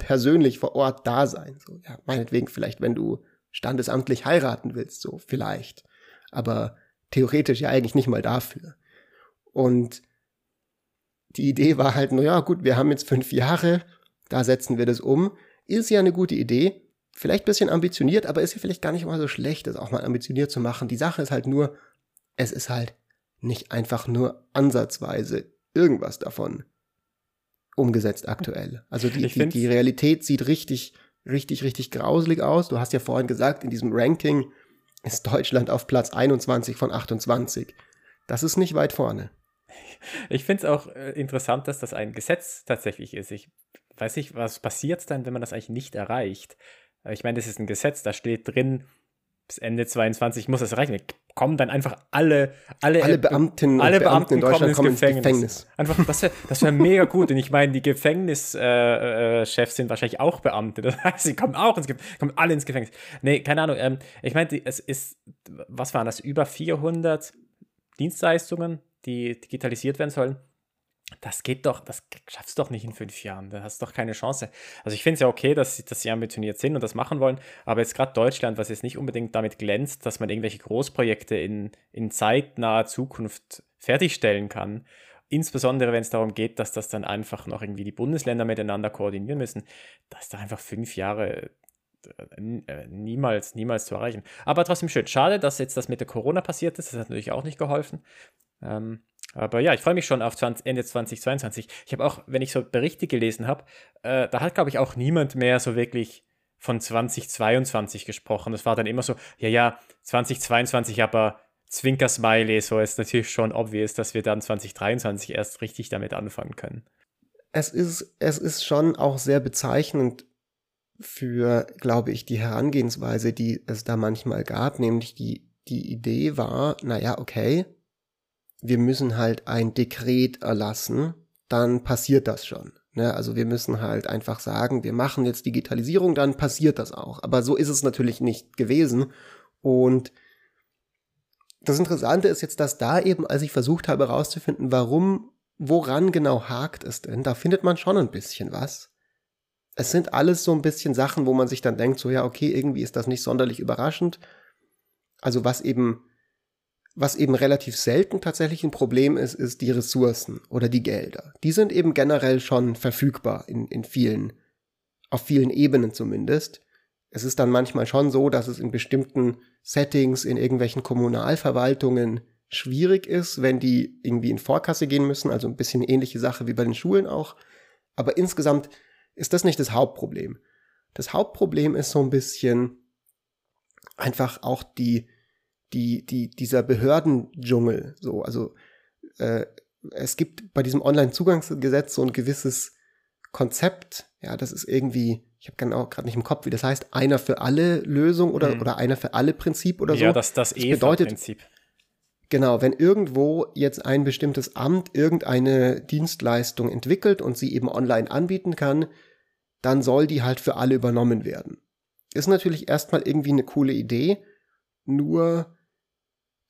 persönlich vor Ort da sein. So, ja, meinetwegen vielleicht, wenn du standesamtlich heiraten willst, so vielleicht. Aber theoretisch ja eigentlich nicht mal dafür. Und die Idee war halt, naja, gut, wir haben jetzt fünf Jahre, da setzen wir das um. Ist ja eine gute Idee. Vielleicht bisschen ambitioniert, aber ist ja vielleicht gar nicht mal so schlecht, das auch mal ambitioniert zu machen. Die Sache ist halt nur, es ist halt nicht einfach nur ansatzweise irgendwas davon umgesetzt aktuell. Also die, die, die Realität sieht richtig, richtig, richtig grauselig aus. Du hast ja vorhin gesagt, in diesem Ranking ist Deutschland auf Platz 21 von 28. Das ist nicht weit vorne.
Ich finde es auch äh, interessant, dass das ein Gesetz tatsächlich ist. Ich weiß nicht, was passiert dann, wenn man das eigentlich nicht erreicht. Ich meine, das ist ein Gesetz, da steht drin, bis Ende 22 muss das erreichen. Kommen dann einfach alle, alle,
alle Beamtinnen
alle Beamten, Beamten in Deutschland kommen ins, kommen Gefängnis. Gefängnis. Einfach, das wäre das wär mega gut. Und ich meine, die Gefängnischefs äh, äh, sind wahrscheinlich auch Beamte. Das heißt, sie kommen auch ins Gefängnis, kommen alle ins Gefängnis. Nee, keine Ahnung. Ähm, ich meine, es ist, was waren das, über 400 Dienstleistungen, die digitalisiert werden sollen. Das geht doch, das schaffst du doch nicht in fünf Jahren. Da hast du doch keine Chance. Also ich finde es ja okay, dass, dass sie ambitioniert sind und das machen wollen, aber jetzt gerade Deutschland, was jetzt nicht unbedingt damit glänzt, dass man irgendwelche Großprojekte in, in zeitnaher Zukunft fertigstellen kann, insbesondere wenn es darum geht, dass das dann einfach noch irgendwie die Bundesländer miteinander koordinieren müssen, dass da einfach fünf Jahre äh, äh, niemals, niemals zu erreichen. Aber trotzdem schön. Schade, dass jetzt das mit der Corona passiert ist. Das hat natürlich auch nicht geholfen. Ähm, aber ja, ich freue mich schon auf 20, Ende 2022. Ich habe auch, wenn ich so Berichte gelesen habe, äh, da hat, glaube ich, auch niemand mehr so wirklich von 2022 gesprochen. Das war dann immer so, ja, ja, 2022, aber Zwinker-Smiley, so ist natürlich schon obvious, dass wir dann 2023 erst richtig damit anfangen können.
Es ist, es ist schon auch sehr bezeichnend für, glaube ich, die Herangehensweise, die es da manchmal gab, nämlich die, die Idee war, naja, okay, wir müssen halt ein Dekret erlassen, dann passiert das schon. Ne? Also wir müssen halt einfach sagen, wir machen jetzt Digitalisierung, dann passiert das auch. Aber so ist es natürlich nicht gewesen. Und das Interessante ist jetzt, dass da eben, als ich versucht habe herauszufinden, warum, woran genau hakt es denn, da findet man schon ein bisschen was. Es sind alles so ein bisschen Sachen, wo man sich dann denkt, so ja, okay, irgendwie ist das nicht sonderlich überraschend. Also was eben was eben relativ selten tatsächlich ein Problem ist, ist die Ressourcen oder die Gelder. Die sind eben generell schon verfügbar in, in vielen, auf vielen Ebenen zumindest. Es ist dann manchmal schon so, dass es in bestimmten Settings, in irgendwelchen Kommunalverwaltungen schwierig ist, wenn die irgendwie in Vorkasse gehen müssen, also ein bisschen ähnliche Sache wie bei den Schulen auch. Aber insgesamt ist das nicht das Hauptproblem. Das Hauptproblem ist so ein bisschen einfach auch die, die, die, dieser Behördendschungel, so, also äh, es gibt bei diesem Online-Zugangsgesetz so ein gewisses Konzept, ja, das ist irgendwie, ich habe genau gerade nicht im Kopf, wie das heißt, einer für alle Lösung oder, hm. oder einer für alle Prinzip oder so.
Ja, das, das, das bedeutet, Prinzip.
Genau, wenn irgendwo jetzt ein bestimmtes Amt irgendeine Dienstleistung entwickelt und sie eben online anbieten kann, dann soll die halt für alle übernommen werden. Ist natürlich erstmal irgendwie eine coole Idee, nur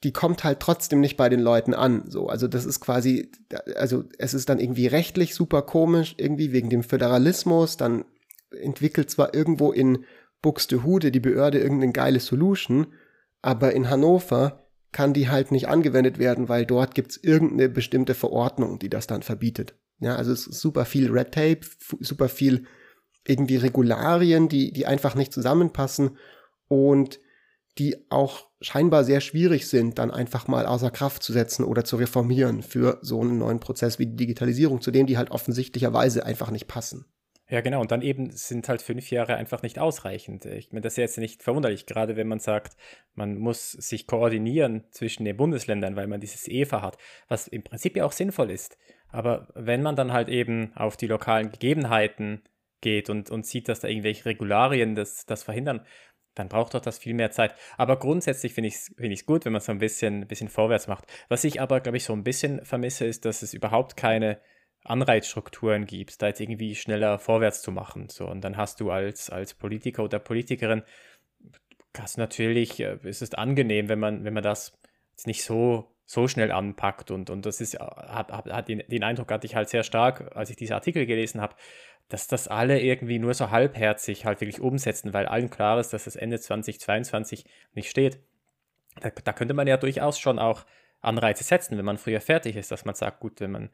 die kommt halt trotzdem nicht bei den Leuten an. So, also das ist quasi, also es ist dann irgendwie rechtlich super komisch, irgendwie wegen dem Föderalismus. Dann entwickelt zwar irgendwo in Buxtehude die Behörde irgendeine geile Solution, aber in Hannover kann die halt nicht angewendet werden, weil dort gibt's irgendeine bestimmte Verordnung, die das dann verbietet. Ja, also es ist super viel Red Tape, super viel irgendwie Regularien, die, die einfach nicht zusammenpassen und die auch scheinbar sehr schwierig sind, dann einfach mal außer Kraft zu setzen oder zu reformieren für so einen neuen Prozess wie die Digitalisierung, zu dem die halt offensichtlicherweise einfach nicht passen.
Ja, genau. Und dann eben sind halt fünf Jahre einfach nicht ausreichend. Ich meine, das ist jetzt nicht verwunderlich, gerade wenn man sagt, man muss sich koordinieren zwischen den Bundesländern, weil man dieses EFA hat, was im Prinzip ja auch sinnvoll ist. Aber wenn man dann halt eben auf die lokalen Gegebenheiten geht und, und sieht, dass da irgendwelche Regularien das, das verhindern, dann braucht doch das viel mehr Zeit. Aber grundsätzlich finde ich es find gut, wenn man so ein bisschen, bisschen vorwärts macht. Was ich aber, glaube ich, so ein bisschen vermisse, ist, dass es überhaupt keine Anreizstrukturen gibt, da jetzt irgendwie schneller vorwärts zu machen. So, und dann hast du als, als Politiker oder Politikerin, hast natürlich, äh, ist es angenehm, wenn man, wenn man das jetzt nicht so so schnell anpackt und, und das ist, hat, hat den, den Eindruck hatte ich halt sehr stark, als ich diese Artikel gelesen habe, dass das alle irgendwie nur so halbherzig halt wirklich umsetzen, weil allen klar ist, dass das Ende 2022 nicht steht. Da, da könnte man ja durchaus schon auch Anreize setzen, wenn man früher fertig ist, dass man sagt, gut, wenn man,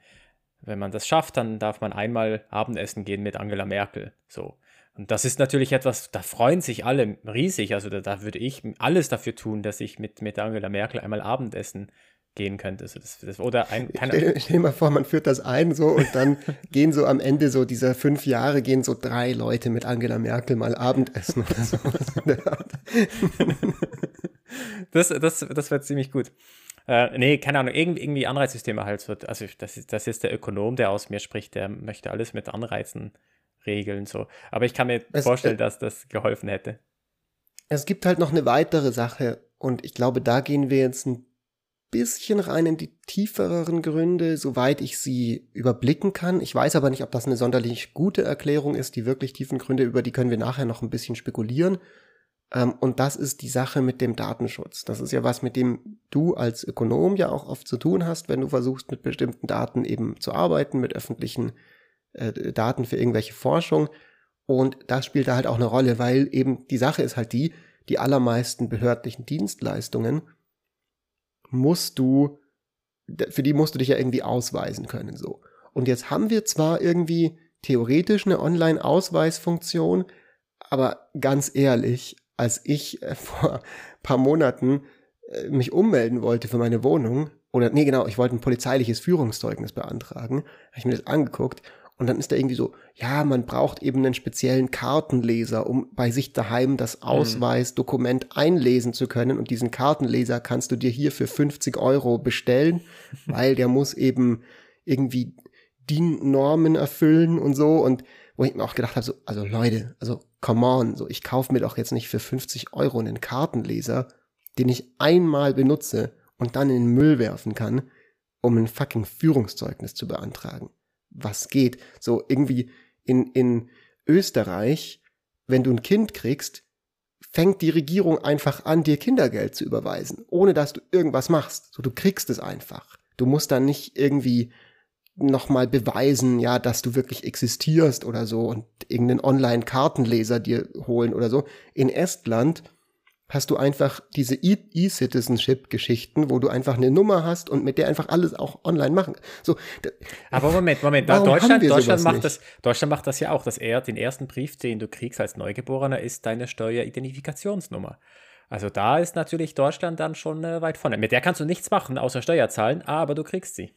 wenn man das schafft, dann darf man einmal Abendessen gehen mit Angela Merkel. So. Und das ist natürlich etwas, da freuen sich alle riesig. Also da, da würde ich alles dafür tun, dass ich mit, mit Angela Merkel einmal Abendessen gehen könnte. So, das, das, oder ein,
keine stell, stell mal vor, man führt das ein so und dann [laughs] gehen so am Ende so dieser fünf Jahre gehen so drei Leute mit Angela Merkel mal Abendessen oder so. [laughs]
das das, das wäre ziemlich gut. Äh, nee, keine Ahnung, irgendwie, irgendwie Anreizsysteme halt so. Also das ist, das ist der Ökonom, der aus mir spricht, der möchte alles mit Anreizen regeln. So. Aber ich kann mir es, vorstellen, äh, dass das geholfen hätte.
Es gibt halt noch eine weitere Sache und ich glaube, da gehen wir jetzt ein bisschen rein in die tieferen Gründe, soweit ich sie überblicken kann. Ich weiß aber nicht, ob das eine sonderlich gute Erklärung ist. Die wirklich tiefen Gründe, über die können wir nachher noch ein bisschen spekulieren. Ähm, und das ist die Sache mit dem Datenschutz. Das ist ja was, mit dem du als Ökonom ja auch oft zu tun hast, wenn du versuchst, mit bestimmten Daten eben zu arbeiten, mit öffentlichen äh, Daten für irgendwelche Forschung. Und das spielt da halt auch eine Rolle, weil eben die Sache ist halt die, die allermeisten behördlichen Dienstleistungen musst du, für die musst du dich ja irgendwie ausweisen können, so. Und jetzt haben wir zwar irgendwie theoretisch eine Online-Ausweisfunktion, aber ganz ehrlich, als ich äh, [laughs] vor paar Monaten äh, mich ummelden wollte für meine Wohnung, oder nee, genau, ich wollte ein polizeiliches Führungszeugnis beantragen, habe ich mir das angeguckt und dann ist da irgendwie so, ja, man braucht eben einen speziellen Kartenleser, um bei sich daheim das mhm. Ausweisdokument einlesen zu können. Und diesen Kartenleser kannst du dir hier für 50 Euro bestellen, weil der muss eben irgendwie DIN-Normen erfüllen und so. Und wo ich mir auch gedacht habe, so, also Leute, also come on, so ich kaufe mir doch jetzt nicht für 50 Euro einen Kartenleser, den ich einmal benutze und dann in den Müll werfen kann, um ein fucking Führungszeugnis zu beantragen was geht. So irgendwie in, in Österreich, wenn du ein Kind kriegst, fängt die Regierung einfach an, dir Kindergeld zu überweisen, ohne dass du irgendwas machst. So, du kriegst es einfach. Du musst dann nicht irgendwie nochmal beweisen, ja, dass du wirklich existierst oder so und irgendeinen Online-Kartenleser dir holen oder so. In Estland hast du einfach diese E-Citizenship-Geschichten, wo du einfach eine Nummer hast und mit der einfach alles auch online machen. So,
Aber Moment, Moment, Deutschland, Deutschland macht das, Deutschland macht das ja auch, dass er den ersten Brief, den du kriegst als Neugeborener, ist deine Steueridentifikationsnummer. Also da ist natürlich Deutschland dann schon äh, weit vorne. Mit der kannst du nichts machen, außer Steuer zahlen, aber du kriegst sie.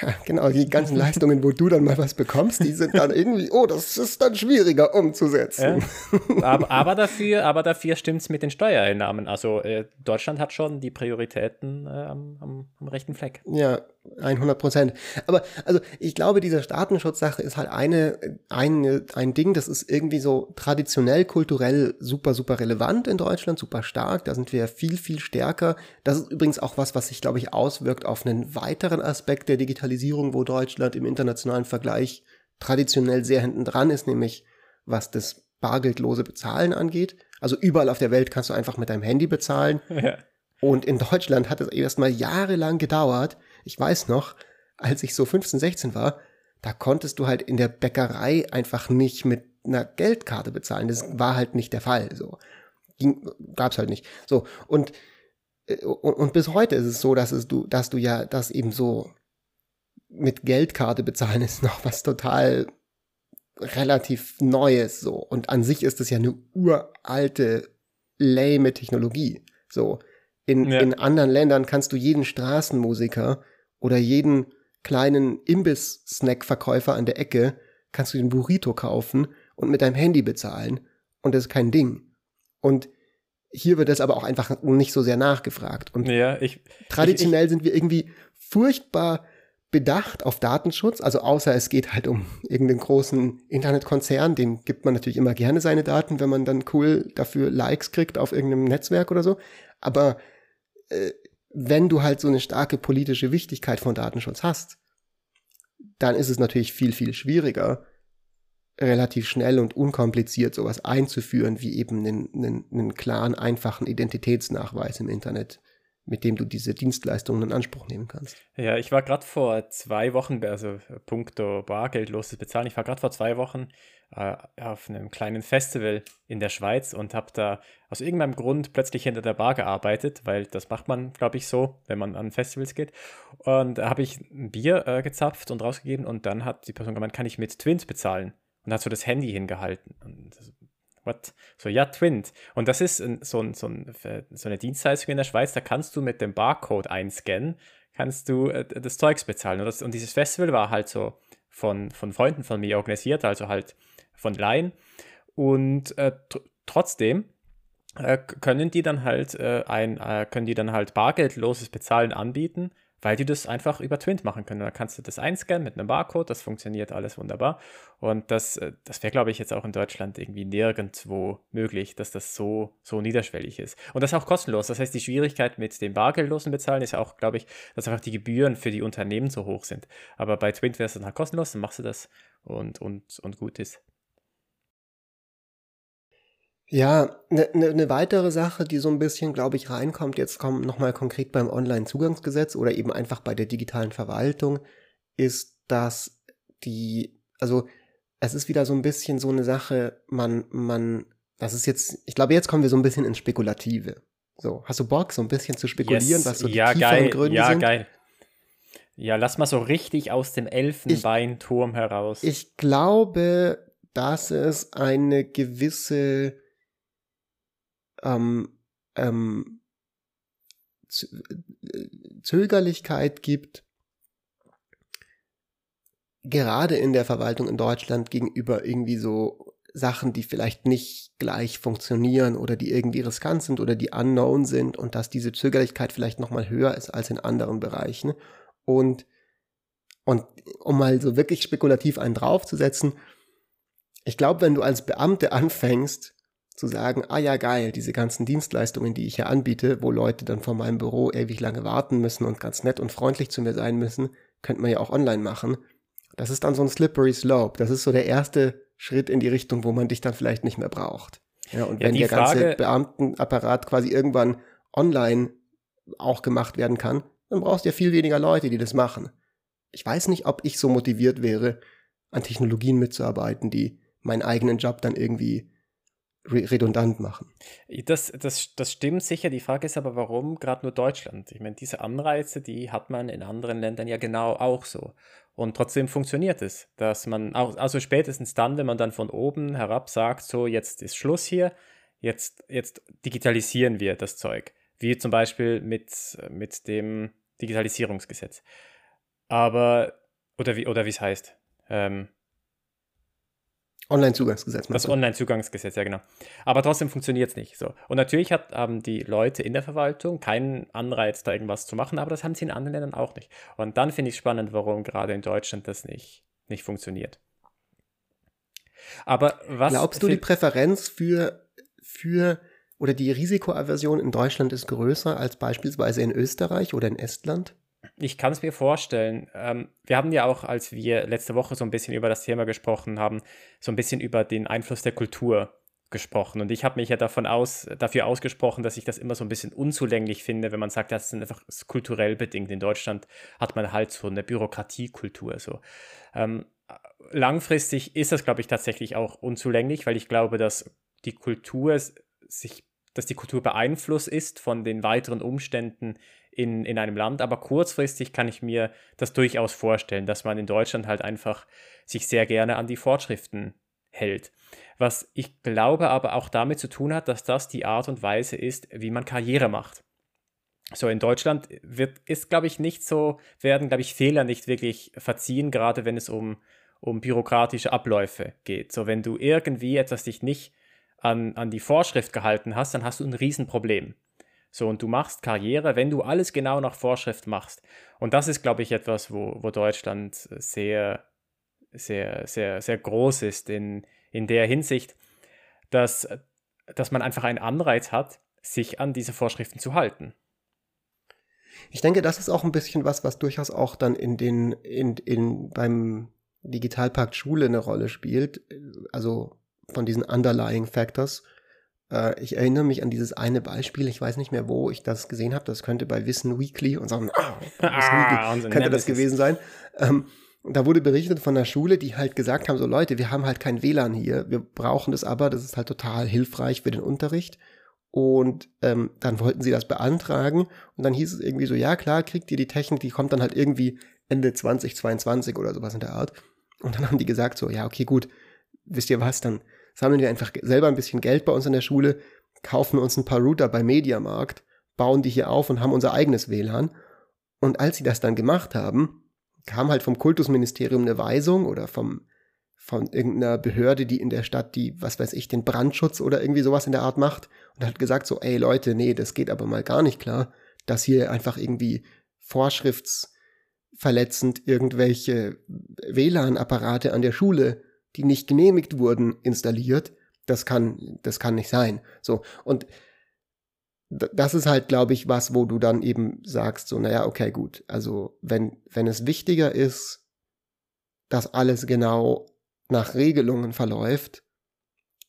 Ja, genau, die ganzen Leistungen, wo du dann mal was bekommst, die sind dann irgendwie, oh, das ist dann schwieriger umzusetzen.
Ja. Aber, aber, dafür, aber dafür stimmt es mit den Steuereinnahmen. Also äh, Deutschland hat schon die Prioritäten äh, am, am, am, rechten Fleck.
Ja, 100 Prozent. Aber also ich glaube, diese Datenschutzsache ist halt eine, eine, ein Ding, das ist irgendwie so traditionell, kulturell super, super relevant in Deutschland, super stark. Da sind wir viel, viel stärker. Das ist übrigens auch was, was sich, glaube ich, auswirkt auf einen weiteren Aspekt der Digitalisierung, wo Deutschland im internationalen Vergleich traditionell sehr hinten dran ist, nämlich was das bargeldlose Bezahlen angeht. Also überall auf der Welt kannst du einfach mit deinem Handy bezahlen. [laughs] Ja. Und in Deutschland hat es erstmal jahrelang gedauert. Ich weiß noch, als ich so 15, 16 war, da konntest du halt in der Bäckerei einfach nicht mit einer Geldkarte bezahlen. Das war halt nicht der Fall. So Ging, gab's halt nicht. So und äh, und, und bis heute ist es so, dass es du, dass du ja das eben so mit Geldkarte bezahlen ist noch was total relativ Neues so. Und an sich ist es ja eine uralte, lame Technologie. So. In, ja. in anderen Ländern kannst du jeden Straßenmusiker oder jeden kleinen Imbiss-Snack-Verkäufer an der Ecke kannst du den Burrito kaufen und mit deinem Handy bezahlen und das ist kein Ding. Und hier wird das aber auch einfach nicht so sehr nachgefragt. Und
ja, ich,
traditionell ich, ich, sind wir irgendwie furchtbar bedacht auf Datenschutz, also außer es geht halt um irgendeinen großen Internetkonzern, dem gibt man natürlich immer gerne seine Daten, wenn man dann cool dafür Likes kriegt auf irgendeinem Netzwerk oder so. Aber äh, wenn du halt so eine starke politische Wichtigkeit von Datenschutz hast, dann ist es natürlich viel, viel schwieriger, relativ schnell und unkompliziert sowas einzuführen, wie eben einen, einen, einen klaren, einfachen Identitätsnachweis im Internet mit dem du diese Dienstleistungen in Anspruch nehmen kannst.
Ja, ich war gerade vor zwei Wochen, also puncto bargeldloses Bezahlen, ich war gerade vor zwei Wochen äh, auf einem kleinen Festival in der Schweiz und habe da aus irgendeinem Grund plötzlich hinter der Bar gearbeitet, weil das macht man, glaube ich, so, wenn man an Festivals geht. Und da habe ich ein Bier äh, gezapft und rausgegeben und dann hat die Person gemeint, kann ich mit Twins bezahlen? Und hat so das Handy hingehalten. Und what? So, ja, Twint. Und das ist ein, so, ein, so, ein, so, eine Dienstleistung in der Schweiz, da kannst du mit dem Barcode einscannen, kannst du äh, das Zeugs bezahlen. Und, das, und, dieses Festival war halt so von, von Freunden von mir organisiert, also halt von Laien. Und äh, trotzdem äh, können die dann halt äh, ein, äh, können die dann halt bargeldloses Bezahlen anbieten weil die das einfach über Twint machen können. Da kannst du das einscannen mit einem Barcode, das funktioniert alles wunderbar. Und das, äh, das wäre, glaube ich, jetzt auch in Deutschland irgendwie nirgendwo möglich, dass das so, so niederschwellig ist. Und das ist auch kostenlos. Das heißt, die Schwierigkeit mit dem bargeldlosen Bezahlen ist auch, glaube ich, dass einfach die Gebühren für die Unternehmen so hoch sind. Aber bei Twint wäre es dann halt kostenlos, dann machst du das und, und, und gut ist.
Ja, eine ne, ne weitere Sache, die so ein bisschen, glaube ich, reinkommt, jetzt kommt nochmal konkret beim Online-Zugangsgesetz oder eben einfach bei der digitalen Verwaltung, ist, dass die, also es ist wieder so ein bisschen so eine Sache, man, man, das ist jetzt, ich glaube, jetzt kommen wir so ein bisschen ins Spekulative. So, hast du Bock, so ein bisschen zu spekulieren, yes. was so die
ja, geil.
Gründe
ja,
sind?
Ja, geil. Ja, lass mal so richtig aus dem Elfenbeinturm heraus.
Ich glaube, dass es eine gewisse ähm, ähm, Zögerlichkeit gibt, gerade in der Verwaltung in Deutschland gegenüber irgendwie so Sachen, die vielleicht nicht gleich funktionieren oder die irgendwie riskant sind oder die unknown sind und dass diese Zögerlichkeit vielleicht nochmal höher ist als in anderen Bereichen. Und, und um mal so wirklich spekulativ einen draufzusetzen, ich glaube, wenn du als Beamte anfängst, zu sagen, ah ja geil, diese ganzen Dienstleistungen, die ich hier anbiete, wo Leute dann vor meinem Büro ewig lange warten müssen und ganz nett und freundlich zu mir sein müssen, könnte man ja auch online machen. Das ist dann so ein slippery slope. Das ist so der erste Schritt in die Richtung, wo man dich dann vielleicht nicht mehr braucht. Ja, und ja, wenn der Frage, ganze Beamtenapparat quasi irgendwann online auch gemacht werden kann, dann brauchst du ja viel weniger Leute, die das machen. Ich weiß nicht, ob ich so motiviert wäre, an Technologien mitzuarbeiten, die meinen eigenen Job dann irgendwie redundant machen.
Das, das, das stimmt sicher. Die Frage ist aber, warum gerade nur Deutschland? Ich meine, diese Anreize, die hat man in anderen Ländern ja genau auch so. Und trotzdem funktioniert es, dass man auch, also spätestens dann, wenn man dann von oben herab sagt, so jetzt ist Schluss hier, jetzt, jetzt digitalisieren wir das Zeug. Wie zum Beispiel mit, mit dem Digitalisierungsgesetz. Aber, oder wie, oder es heißt. Ähm,
Online-Zugangsgesetz.
Das Online-Zugangsgesetz, ja genau. Aber trotzdem funktioniert es nicht so. Und natürlich hat, haben die Leute in der Verwaltung keinen Anreiz, da irgendwas zu machen, aber das haben sie in anderen Ländern auch nicht. Und dann finde ich spannend, warum gerade in Deutschland das nicht, nicht funktioniert. Aber was.
Glaubst du, die Präferenz für, für oder die Risikoaversion in Deutschland ist größer als beispielsweise in Österreich oder in Estland?
Ich kann es mir vorstellen. Ähm, wir haben ja auch, als wir letzte Woche so ein bisschen über das Thema gesprochen haben, so ein bisschen über den Einfluss der Kultur gesprochen. Und ich habe mich ja davon aus, dafür ausgesprochen, dass ich das immer so ein bisschen unzulänglich finde, wenn man sagt, das ist einfach kulturell bedingt. In Deutschland hat man halt so eine Bürokratiekultur. So. Ähm, langfristig ist das, glaube ich, tatsächlich auch unzulänglich, weil ich glaube, dass die Kultur sich, dass die Kultur beeinflusst ist von den weiteren Umständen in, in einem Land. Aber kurzfristig kann ich mir das durchaus vorstellen, dass man in Deutschland halt einfach sich sehr gerne an die Fortschriften hält. Was ich glaube aber auch damit zu tun hat, dass das die Art und Weise ist, wie man Karriere macht. So in Deutschland wird, ist, glaube ich, nicht so, werden, glaube ich, Fehler nicht wirklich verziehen, gerade wenn es um, um bürokratische Abläufe geht. So, wenn du irgendwie etwas dich nicht an, an die Vorschrift gehalten hast, dann hast du ein Riesenproblem. So, und du machst Karriere, wenn du alles genau nach Vorschrift machst. Und das ist, glaube ich, etwas, wo, wo Deutschland sehr, sehr, sehr, sehr groß ist in, in der Hinsicht, dass, dass man einfach einen Anreiz hat, sich an diese Vorschriften zu halten.
Ich denke, das ist auch ein bisschen was, was durchaus auch dann in den, in, in, beim Digitalpakt Schule eine Rolle spielt. Also von diesen underlying factors. Äh, ich erinnere mich an dieses eine Beispiel, ich weiß nicht mehr, wo ich das gesehen habe. Das könnte bei Wissen Weekly und sagen, [laughs] ah, ah Weekly, könnte das gewesen sein. Ähm, da wurde berichtet von einer Schule, die halt gesagt haben, so Leute, wir haben halt kein WLAN hier, wir brauchen das aber, das ist halt total hilfreich für den Unterricht. Und ähm, dann wollten sie das beantragen und dann hieß es irgendwie so, ja klar, kriegt ihr die Technik, die kommt dann halt irgendwie Ende 2022 oder sowas in der Art. Und dann haben die gesagt so, ja okay, gut, wisst ihr was, dann sammeln wir einfach selber ein bisschen Geld bei uns in der Schule, kaufen uns ein paar Router bei Mediamarkt, bauen die hier auf und haben unser eigenes WLAN. Und als sie das dann gemacht haben, kam halt vom Kultusministerium eine Weisung oder vom von irgendeiner Behörde, die in der Stadt die, was weiß ich, den Brandschutz oder irgendwie sowas in der Art macht und hat gesagt so, ey Leute, nee, das geht aber mal gar nicht klar, dass hier einfach irgendwie vorschriftsverletzend irgendwelche WLAN-Apparate an der Schule, die nicht genehmigt wurden, installiert. Das kann, das kann nicht sein. So. Und das ist halt, glaube ich, was, wo du dann eben sagst, so, naja, okay, gut. Also, wenn, wenn es wichtiger ist, dass alles genau nach Regelungen verläuft,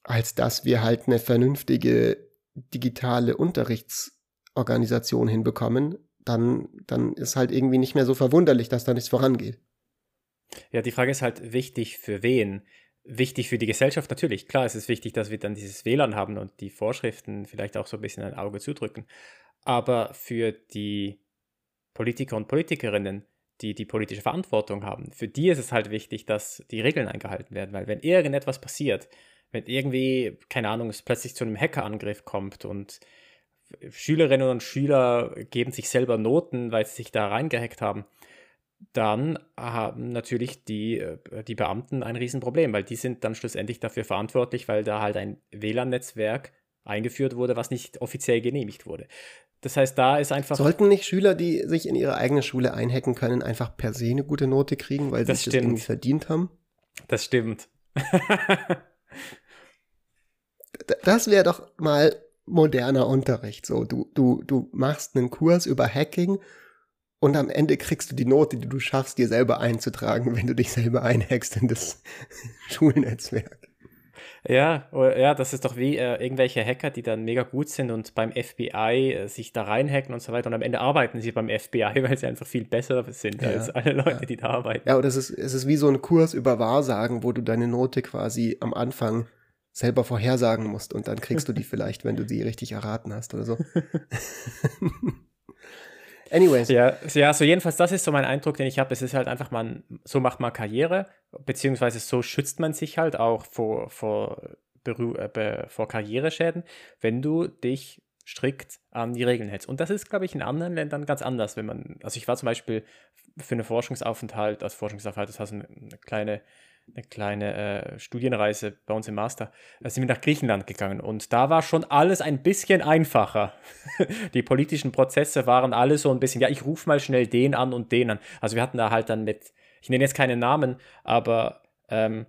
als dass wir halt eine vernünftige digitale Unterrichtsorganisation hinbekommen, dann, dann ist halt irgendwie nicht mehr so verwunderlich, dass da nichts vorangeht.
Ja, die Frage ist halt wichtig für wen? Wichtig für die Gesellschaft natürlich. Klar, es ist wichtig, dass wir dann dieses WLAN haben und die Vorschriften vielleicht auch so ein bisschen ein Auge zudrücken. Aber für die Politiker und Politikerinnen die die politische Verantwortung haben, für die ist es halt wichtig, dass die Regeln eingehalten werden, weil wenn irgendetwas passiert, wenn irgendwie, keine Ahnung, es plötzlich zu einem Hackerangriff kommt und Schülerinnen und Schüler geben sich selber Noten, weil sie sich da reingehackt haben, dann haben natürlich die, äh, die Beamten ein Riesenproblem, weil die sind dann schlussendlich dafür verantwortlich, weil da halt ein WLAN-Netzwerk eingeführt wurde, was nicht offiziell genehmigt wurde. Das heißt, da ist einfach.
Sollten nicht Schüler, die sich in ihre eigene Schule einhacken können, einfach per se eine gute Note kriegen, weil sie das, das irgendwie verdient haben?
Das stimmt. [laughs]
das wäre doch mal moderner Unterricht. So, du, du, du machst einen Kurs über Hacking und am Ende kriegst du die Note, die du schaffst, dir selber einzutragen, wenn du dich selber einhackst in das [laughs] Schulnetzwerk.
Ja, oh, ja, das ist doch wie äh, irgendwelche Hacker, die dann mega gut sind und beim FBI äh, sich da reinhacken und so weiter und am Ende arbeiten sie beim FBI, [laughs] weil sie einfach viel besser sind ja, als alle Leute, ja. die da arbeiten.
Ja, und es ist, es ist wie so ein Kurs über Wahrsagen, wo du deine Note quasi am Anfang selber vorhersagen musst und dann kriegst du die [laughs] vielleicht, wenn du sie richtig erraten hast oder so.
Anyways. Ja, ja, so jedenfalls, das ist so mein Eindruck, den ich habe. Es ist halt einfach, man, so macht man Karriere, beziehungsweise so schützt man sich halt auch vor, vor, äh, vor Karriereschäden, wenn du dich strikt an die Regeln hältst. Und das ist, glaube ich, in anderen Ländern ganz anders, wenn man, also ich war zum Beispiel für einen Forschungsaufenthalt, als Forschungsaufenthalt, das heißt eine kleine eine kleine äh, Studienreise bei uns im Master, da sind wir nach Griechenland gegangen und da war schon alles ein bisschen einfacher. [laughs] die politischen Prozesse waren alle so ein bisschen, ja, ich rufe mal schnell den an und den an. Also wir hatten da halt dann mit, ich nenne jetzt keinen Namen, aber ähm,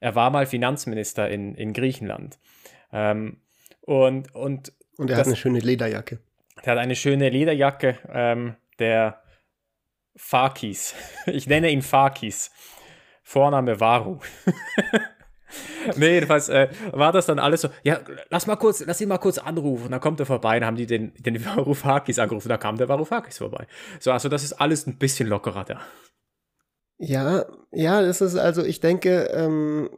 er war mal Finanzminister in, in Griechenland. Ähm, und, und,
und er das, hat eine schöne Lederjacke.
Der hat eine schöne Lederjacke, ähm, der Fakis. [laughs] ich nenne ihn Fakis. Vorname Varu. [laughs] nee, jedenfalls äh, war das dann alles so, ja, lass mal kurz, lass ihn mal kurz anrufen. Und dann kommt er vorbei, dann haben die den, den [laughs] Varoufakis angerufen, da kam der Varoufakis vorbei. So, also das ist alles ein bisschen lockerer da.
Ja, ja, das ist also, ich denke, ähm,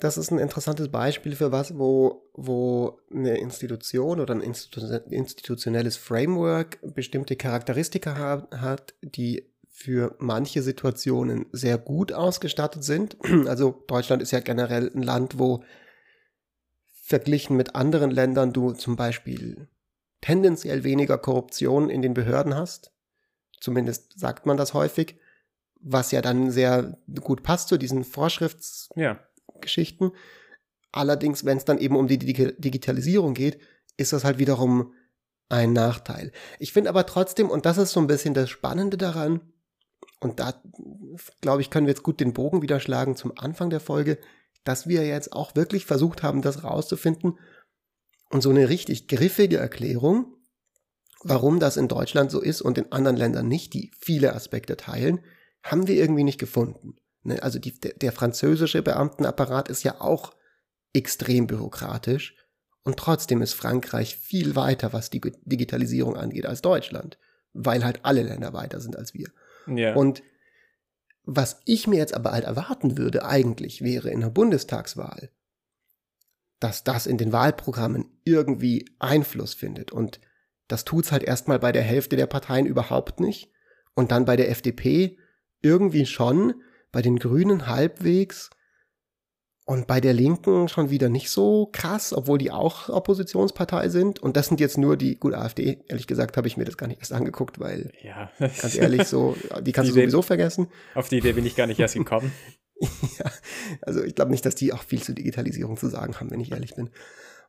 das ist ein interessantes Beispiel für was, wo, wo eine Institution oder ein institutionelles Framework bestimmte Charakteristika hat, die für manche Situationen sehr gut ausgestattet sind. [clears throat] Also Deutschland ist ja generell ein Land, wo verglichen mit anderen Ländern du zum Beispiel tendenziell weniger Korruption in den Behörden hast. Zumindest sagt man das häufig. was ja dann sehr gut passt zu diesen Vorschriftsgeschichten. Ja. Allerdings, wenn es dann eben um die Digitalisierung geht, ist das halt wiederum ein Nachteil. Ich finde aber trotzdem, und das ist so ein bisschen das Spannende daran, und da, glaube ich, können wir jetzt gut den Bogen wieder schlagen zum Anfang der Folge, dass wir jetzt auch wirklich versucht haben, das rauszufinden und so eine richtig griffige Erklärung, warum das in Deutschland so ist und in anderen Ländern nicht, die viele Aspekte teilen, haben wir irgendwie nicht gefunden. Ne? Also die, der, der französische Beamtenapparat ist ja auch extrem bürokratisch und trotzdem ist Frankreich viel weiter, was die Digitalisierung angeht, als Deutschland, weil halt alle Länder weiter sind als wir. Ja. Und was ich mir jetzt aber halt erwarten würde, eigentlich wäre in der Bundestagswahl, dass das in den Wahlprogrammen irgendwie Einfluss findet. Und das tut's halt erstmal bei der Hälfte der Parteien überhaupt nicht. Und dann bei der FDP irgendwie schon, bei den Grünen halbwegs und bei der Linken schon wieder nicht so krass, obwohl die auch Oppositionspartei sind. Und das sind jetzt nur die, gut, AfD, ehrlich gesagt, habe ich mir das gar nicht erst angeguckt, weil, ja. ganz ehrlich, so, [laughs] die kannst die du sowieso Idee, vergessen.
Auf die Idee bin ich gar nicht erst gekommen. [laughs]
ja, also ich glaube nicht, dass die auch viel zur Digitalisierung zu sagen haben, wenn ich ehrlich bin.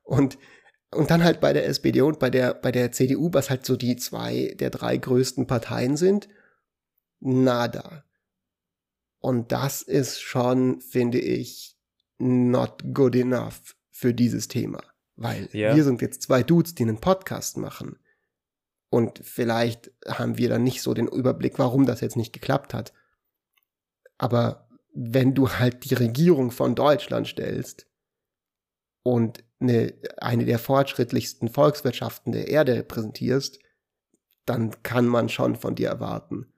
Und, und dann halt bei der SPD und bei der, bei der CDU, was halt so die zwei der drei größten Parteien sind, nada. Und das ist schon, finde ich, not good enough für dieses Thema. Weil ja. wir sind jetzt zwei Dudes, die einen Podcast machen. Und vielleicht haben wir dann nicht so den Überblick, warum das jetzt nicht geklappt hat. Aber wenn du halt die Regierung von Deutschland stellst und eine, eine der fortschrittlichsten Volkswirtschaften der Erde repräsentierst, dann kann man schon von dir erwarten,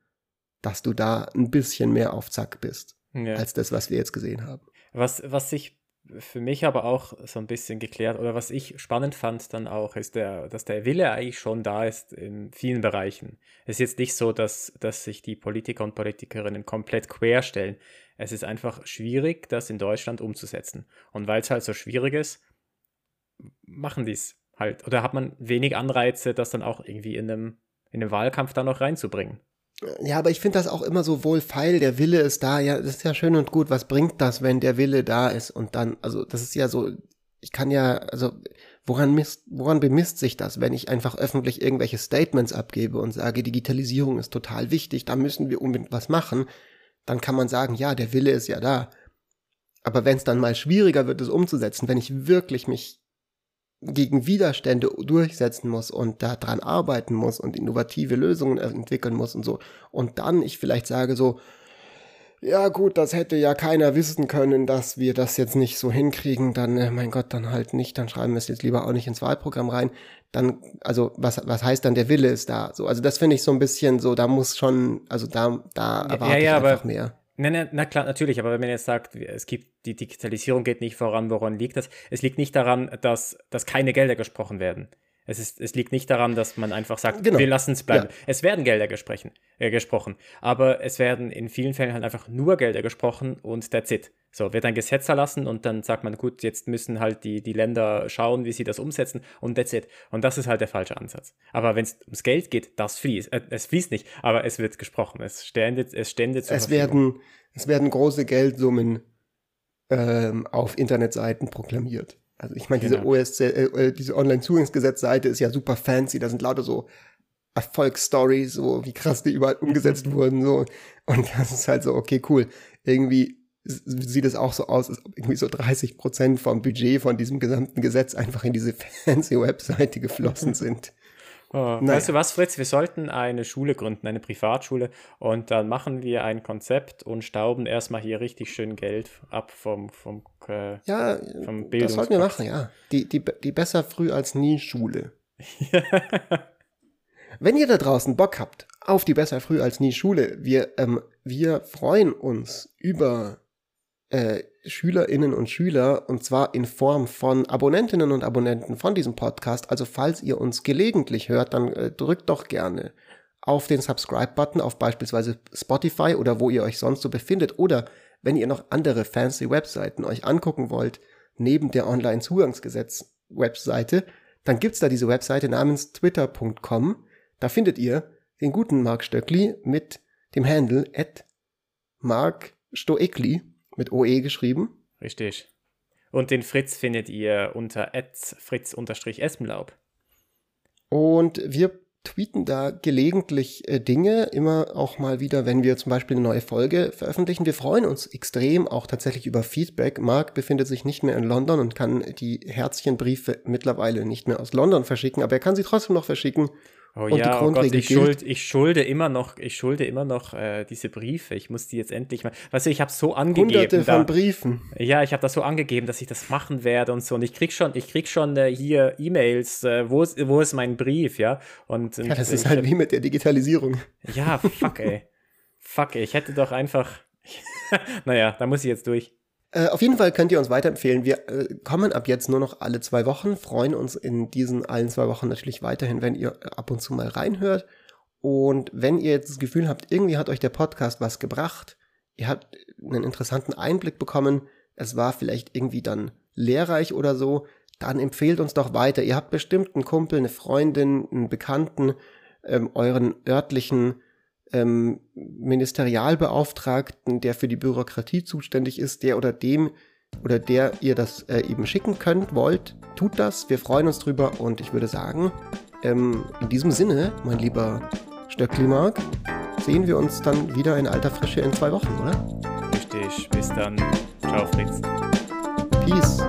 dass du da ein bisschen mehr auf Zack bist, ja. als das, was wir jetzt gesehen haben.
Was, was sich für mich aber auch so ein bisschen geklärt oder was ich spannend fand dann auch, ist, der, dass der Wille eigentlich schon da ist in vielen Bereichen. Es ist jetzt nicht so, dass, dass sich die Politiker und Politikerinnen komplett querstellen. Es ist einfach schwierig, das in Deutschland umzusetzen. Und weil es halt so schwierig ist, machen die es halt. Oder hat man wenig Anreize, das dann auch irgendwie in einem, in einem Wahlkampf dann noch reinzubringen.
Ja, aber ich finde das auch immer so wohlfeil, der Wille ist da, ja, das ist ja schön und gut, was bringt das, wenn der Wille da ist? Und dann, also das ist ja so, ich kann ja, also woran misst, woran bemisst sich das, wenn ich einfach öffentlich irgendwelche Statements abgebe und sage, Digitalisierung ist total wichtig, da müssen wir unbedingt was machen, dann kann man sagen, ja, der Wille ist ja da. Aber wenn es dann mal schwieriger wird, es umzusetzen, wenn ich wirklich mich gegen Widerstände durchsetzen muss und daran arbeiten muss und innovative Lösungen entwickeln muss und so. Und dann ich vielleicht sage so, ja gut, das hätte ja keiner wissen können, dass wir das jetzt nicht so hinkriegen, dann, äh, mein Gott, dann halt nicht, dann schreiben wir es jetzt lieber auch nicht ins Wahlprogramm rein. Dann, also was, was heißt dann, der Wille ist da? So, also das finde ich so ein bisschen so, da muss schon, also da, da erwarte ja, ja, ich einfach mehr.
Na, na, na, klar, natürlich, aber wenn man jetzt sagt, es gibt, die Digitalisierung geht nicht voran, woran liegt das? Es liegt nicht daran, dass, dass keine Gelder gesprochen werden. Es, ist, es liegt nicht daran, dass man einfach sagt, genau. wir lassen es bleiben. Ja. Es werden Gelder gesprochen, äh, gesprochen, aber es werden in vielen Fällen halt einfach nur Gelder gesprochen und that's it. So, wird ein Gesetz erlassen und dann sagt man, gut, jetzt müssen halt die, die Länder schauen, wie sie das umsetzen und that's it. Und das ist halt der falsche Ansatz. Aber wenn es ums Geld geht, das fließt. Äh, es fließt nicht, aber es wird gesprochen. Es stände, es stände
zur es werden, es werden große Geldsummen ähm, auf Internetseiten proklamiert. Also ich meine, diese. OSC, äh, äh, diese Online-Zugangsgesetzseite ist ja super fancy, da sind lauter so Erfolgsstories, so wie krass die überall umgesetzt mhm. wurden, so. Und das ist halt so, okay, cool. Irgendwie sieht es auch so aus, als ob irgendwie so 30 Prozent vom Budget von diesem gesamten Gesetz einfach in diese fancy Webseite geflossen [laughs] sind.
Oh, naja. Weißt du was, Fritz? Wir sollten eine Schule gründen, eine Privatschule, und dann machen wir ein Konzept und stauben erstmal hier richtig schön Geld ab vom, vom,
äh, ja, vom Das sollten wir machen, ja. Die, die, die besser früh als nie Schule. [laughs] Wenn ihr da draußen Bock habt auf die besser früh als nie Schule, wir, ähm, wir freuen uns über äh, Schülerinnen und Schüler und zwar in Form von Abonnentinnen und Abonnenten von diesem Podcast. Also falls ihr uns gelegentlich hört, dann äh, drückt doch gerne auf den Subscribe-Button auf beispielsweise Spotify oder wo ihr euch sonst so befindet oder wenn ihr noch andere fancy Webseiten euch angucken wollt, neben der Online-Zugangsgesetz-Webseite, dann gibt's da diese Webseite namens twitter.com. Da findet ihr den guten Mark Stöckli mit dem Handle at Marc Stoekli mit OE geschrieben.
Richtig. Und den Fritz findet ihr unter fritz-espenlaub.
Und wir tweeten da gelegentlich äh, Dinge, immer auch mal wieder, wenn wir zum Beispiel eine neue Folge veröffentlichen. Wir freuen uns extrem auch tatsächlich über Feedback. Marc befindet sich nicht mehr in London und kann die Herzchenbriefe mittlerweile nicht mehr aus London verschicken, aber er kann sie trotzdem noch verschicken.
Oh und ja, oh Gott, ich, schuld, ich, schulde immer noch, ich schulde immer noch äh, diese Briefe. Ich muss die jetzt endlich mal. Weißt du, ich habe so angegeben.
Hunderte von da, Briefen.
Ja, ich habe das so angegeben, dass ich das machen werde und so. Und ich krieg schon, ich krieg schon äh, hier E-Mails. Äh, wo ist, wo ist mein Brief, ja? Und,
ja, das ist halt wie mit der Digitalisierung.
Ja, fuck, ey. [laughs] fuck, ey. Ich hätte doch einfach. [laughs] naja, da muss ich jetzt durch.
Äh, auf jeden Fall könnt ihr uns weiterempfehlen. Wir äh, kommen ab jetzt nur noch alle zwei Wochen, freuen uns in diesen allen zwei Wochen natürlich weiterhin, wenn ihr ab und zu mal reinhört. Und wenn ihr jetzt das Gefühl habt, irgendwie hat euch der Podcast was gebracht, ihr habt einen interessanten Einblick bekommen, es war vielleicht irgendwie dann lehrreich oder so, dann empfehlt uns doch weiter. Ihr habt bestimmt einen Kumpel, eine Freundin, einen Bekannten, ähm, euren örtlichen ähm, Ministerialbeauftragten, der für die Bürokratie zuständig ist, der oder dem oder der ihr das äh, eben schicken könnt, wollt, tut das. Wir freuen uns drüber und ich würde sagen, ähm, in diesem Sinne, mein lieber Stöckli-Mark, sehen wir uns dann wieder in alter Frische in zwei Wochen, oder?
Richtig, bis dann. Ciao, Fritz.
Peace.